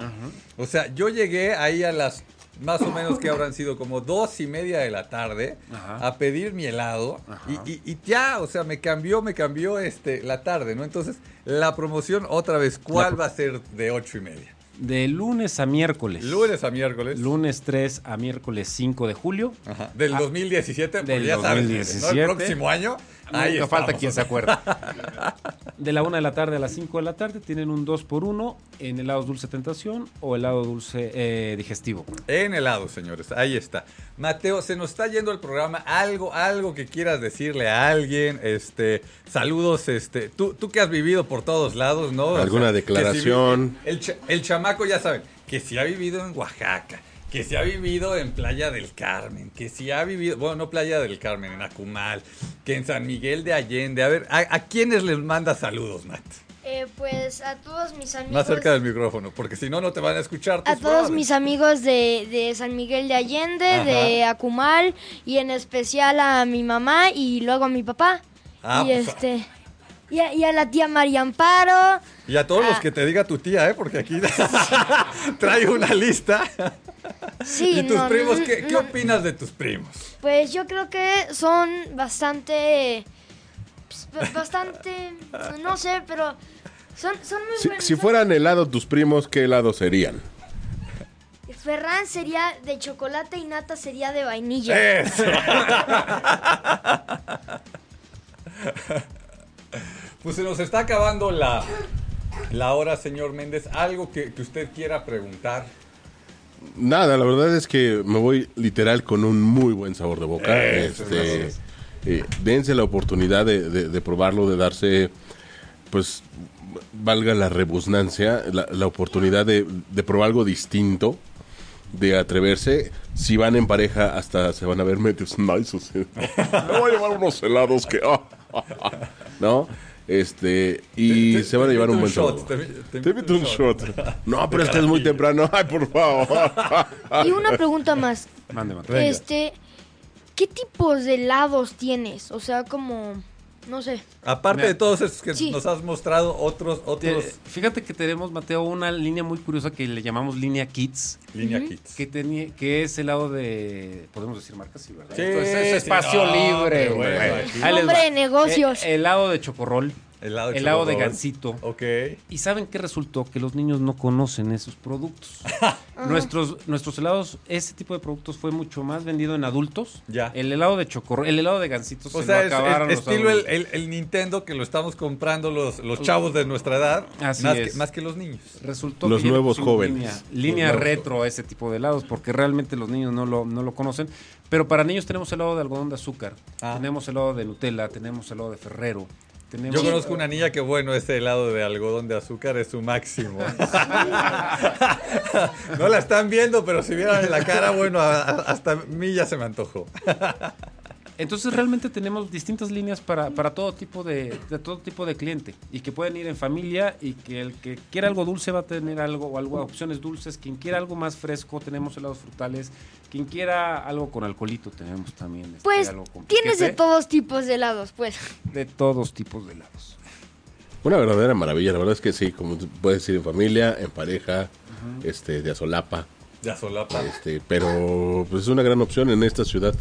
O sea, yo llegué ahí a las más o menos que habrán sido como dos y media de la tarde Ajá. a pedir mi helado y, y- y ya, o sea, me cambió, me cambió este la tarde, ¿no? Entonces, la promoción otra vez, ¿cuál La- va a ser de ocho y media? De lunes a miércoles. Lunes a miércoles. Lunes 3 a miércoles 5 de julio. Ajá, Del Ah, 2017, porque del ya sabes, ¿no? 2017. el próximo año. Ahí Nunca falta quien se acuerda. De la 1 de la tarde a las 5 de la tarde tienen un 2 por 1 en helados dulce tentación o helado dulce eh, digestivo. En helado, señores, ahí está. Mateo, se nos está yendo el programa. Algo, algo que quieras decirle a alguien. Este, saludos, este, tú, tú que has vivido por todos lados, ¿no? O ¿Alguna declaración? el, el chamaco, ya saben, que si ha vivido en Oaxaca, que si ha vivido en Playa del Carmen, que si ha vivido, bueno, no Playa del Carmen, en Acumal, que en San Miguel de Allende. A ver, ¿a, a quiénes les manda saludos, Matt? Eh, pues a todos mis amigos. Más cerca del micrófono, porque si no, no te van a escuchar. A todos mis amigos de, de San Miguel de Allende, Ajá. de Acumal y en especial a mi mamá y luego a mi papá. Ah, y pues, este y a, y a la tía María Amparo. Y a todos los Ah. que te diga tu tía, ¿eh? Porque aquí trae una lista. Sí, ¿Y tus no, primos? no, ¿qué, opinas de tus primos? Pues yo creo que son bastante pues, ba- bastante no sé, pero son, son muy Si, buenos. si fueran helado tus primos, ¿qué helado serían? Ferran sería de chocolate y Nata sería de vainilla. Eso. pues se nos está acabando la, la hora, señor Méndez. ¿Algo que, que usted quiera preguntar? Nada, la verdad es que me voy literal con un muy buen sabor de boca. Eso, Este, eh, dense la oportunidad de, de- de probarlo, de darse, pues, valga la rebusnancia, la, la oportunidad de, de probar algo distinto, de atreverse. Si van en pareja, hasta se van a ver medios nice. Me voy a llevar unos helados que... ah, ah, ah", ¿No? Este, y Te- te- se van a llevar un buen shot, te- te Te invito un shot. No, pero este es muy temprano. Ay, por favor. Y una pregunta más. Mande. Este, ¿qué tipos de helados tienes? O sea, como no sé. Aparte Mira. de todos esos que Sí. nos has mostrado, otros, otros, Te- fíjate que tenemos, Mateo, una línea muy curiosa que le llamamos línea Kids, línea kits. que, tenía, que es helado de... Podemos decir marcas, sí, ¿verdad? Sí, Entonces, es espacio No, libre. hombre, güey. Hombre de negocios. Eh, helado de chocorrol, Helado helado de gansito. Ok. ¿Y saben qué resultó? Que los niños no conocen esos productos. nuestros, nuestros helados, ese tipo de productos fue mucho más vendido en adultos. Ya. El helado de chocorrol, el helado de gansitos O se sea, lo es, acabaron es- los estilo el, el- el Nintendo que lo estamos comprando los, los chavos de nuestra edad, Así más, es. que, más que los niños. Resultó Los que nuevos jóvenes. Línea, línea Los nuevos retro a ese tipo de helados, porque realmente los niños no lo, no lo conocen. Pero para niños tenemos helado de algodón de azúcar, Ah. tenemos helado de Nutella, tenemos helado de Ferrero. Tenemos Yo conozco una niña que, bueno, ese helado de algodón de azúcar es su máximo. no la están viendo, pero si vieran la cara, bueno, hasta a mí ya se me antojó. Entonces realmente tenemos distintas líneas para, para todo tipo de, de todo tipo de cliente y que pueden ir en familia y que el que quiera algo dulce va a tener algo o algo opciones dulces, quien quiera algo más fresco tenemos helados frutales, quien quiera algo con alcoholito tenemos también. este, Pues algo con tienes de todos tipos de helados, pues. de todos tipos de helados. Una verdadera maravilla, la verdad es que sí, como puedes ir en familia, en pareja, este, de azolapa, Ya solapa. este, pero pues es una gran opción en esta ciudad.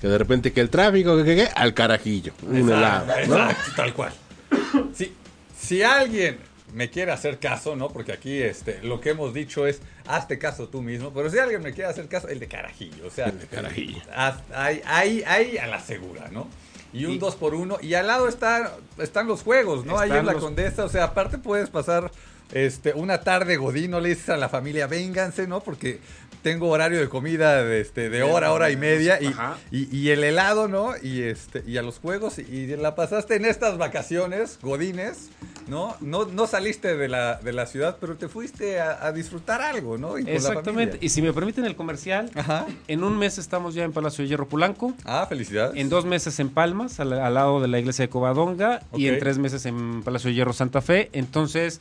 Que de repente que el tráfico, que, que, que, al carajillo, un helado, ¿no? Exacto, tal cual. Si, si alguien me quiere hacer caso, ¿no? Porque aquí este, lo que hemos dicho es, hazte caso tú mismo, pero si alguien me quiere hacer caso, el de carajillo, o sea, El de carajillo. haz- ahí, ahí, ahí a la segura, ¿no? Y un Y- 2 por 1 y al lado está, están los juegos, ¿no? ahí Están en la los- Condesa, o sea, aparte puedes pasar este, una tarde godín, no le dices a la familia, vénganse, ¿no? Porque tengo horario de comida de, este, de hora, hora y media, y, y, y el helado, ¿no? Y, este, y a los juegos, y la pasaste en estas vacaciones, godines, ¿no? No, no saliste de la, de la ciudad, pero te fuiste a, a disfrutar algo, ¿no? Y Exactamente. Y si me permiten el comercial, Ajá. en un mes estamos ya en Palacio de Hierro Polanco. Ah, felicidades. En dos meses en Palmas, al, al lado de la iglesia de Covadonga, y en tres meses en Palacio de Hierro Santa Fe. Entonces,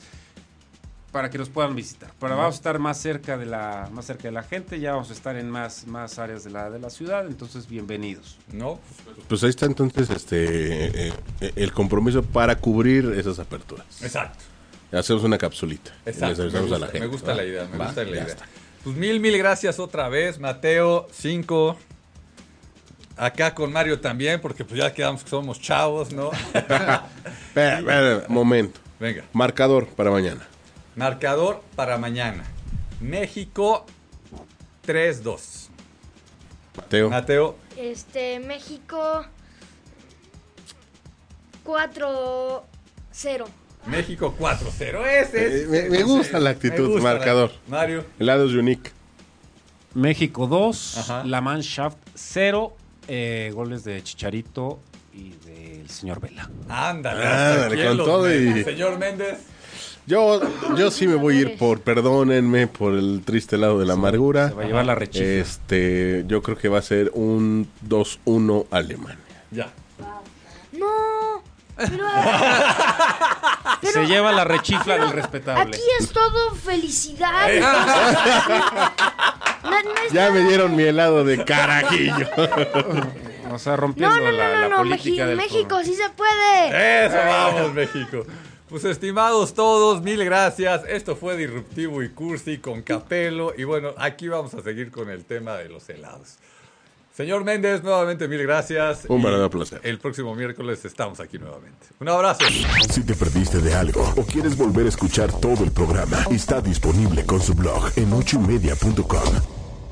para que nos puedan visitar. Para vamos a estar más cerca de la, más cerca de la gente, ya vamos a estar en más, más áreas de la, de la ciudad. Entonces, bienvenidos. ¿No? Pues ahí está entonces este eh, eh, el compromiso para cubrir esas aperturas. Exacto. Hacemos una capsulita. y Exacto. Les avisamos gusta, a la gente. me gusta la idea, me Va, gusta la idea. está. Pues mil, mil gracias otra vez, Mateo, cinco. Acá con Mario también, porque pues ya quedamos que somos chavos, ¿no? Espera, espera, momento. Venga. Marcador para mañana. Marcador para mañana. México 3-2. Mateo. Mateo, Este, México 4-0. México 4-0. Ese, Eh, me- me gusta la actitud, gusta la- marcador. Mario. Helados Unique. México 2, Ajá. La Mannschaft 0, eh, goles de Chicharito y del señor Vela. Ándale, con todo y-. Señor Méndez. Yo, yo sí me voy a ir por, perdónenme, por el triste lado de la amargura. Se va a llevar la rechifla. Este, yo creo que va a ser un 2-1 Alemania. Ya. No. Pero, Se lleva la rechifla del respetable. aquí es todo felicidad. No, no es Ya me dieron mi helado de carajillo. O sea, rompiendo No, no, no, la, no, la no, política Meji- del México sí se puede. Eso, vamos, México. Pues estimados todos, mil gracias. Esto fue Disruptivo y Cursi con Capelo. Y bueno, aquí vamos a seguir con el tema de los helados. Señor Méndez, nuevamente mil gracias. Un verdadero placer. El próximo miércoles estamos aquí nuevamente. Un abrazo. Si te perdiste de algo o quieres volver a escuchar todo el programa, está disponible con su blog en ochoymedia.com.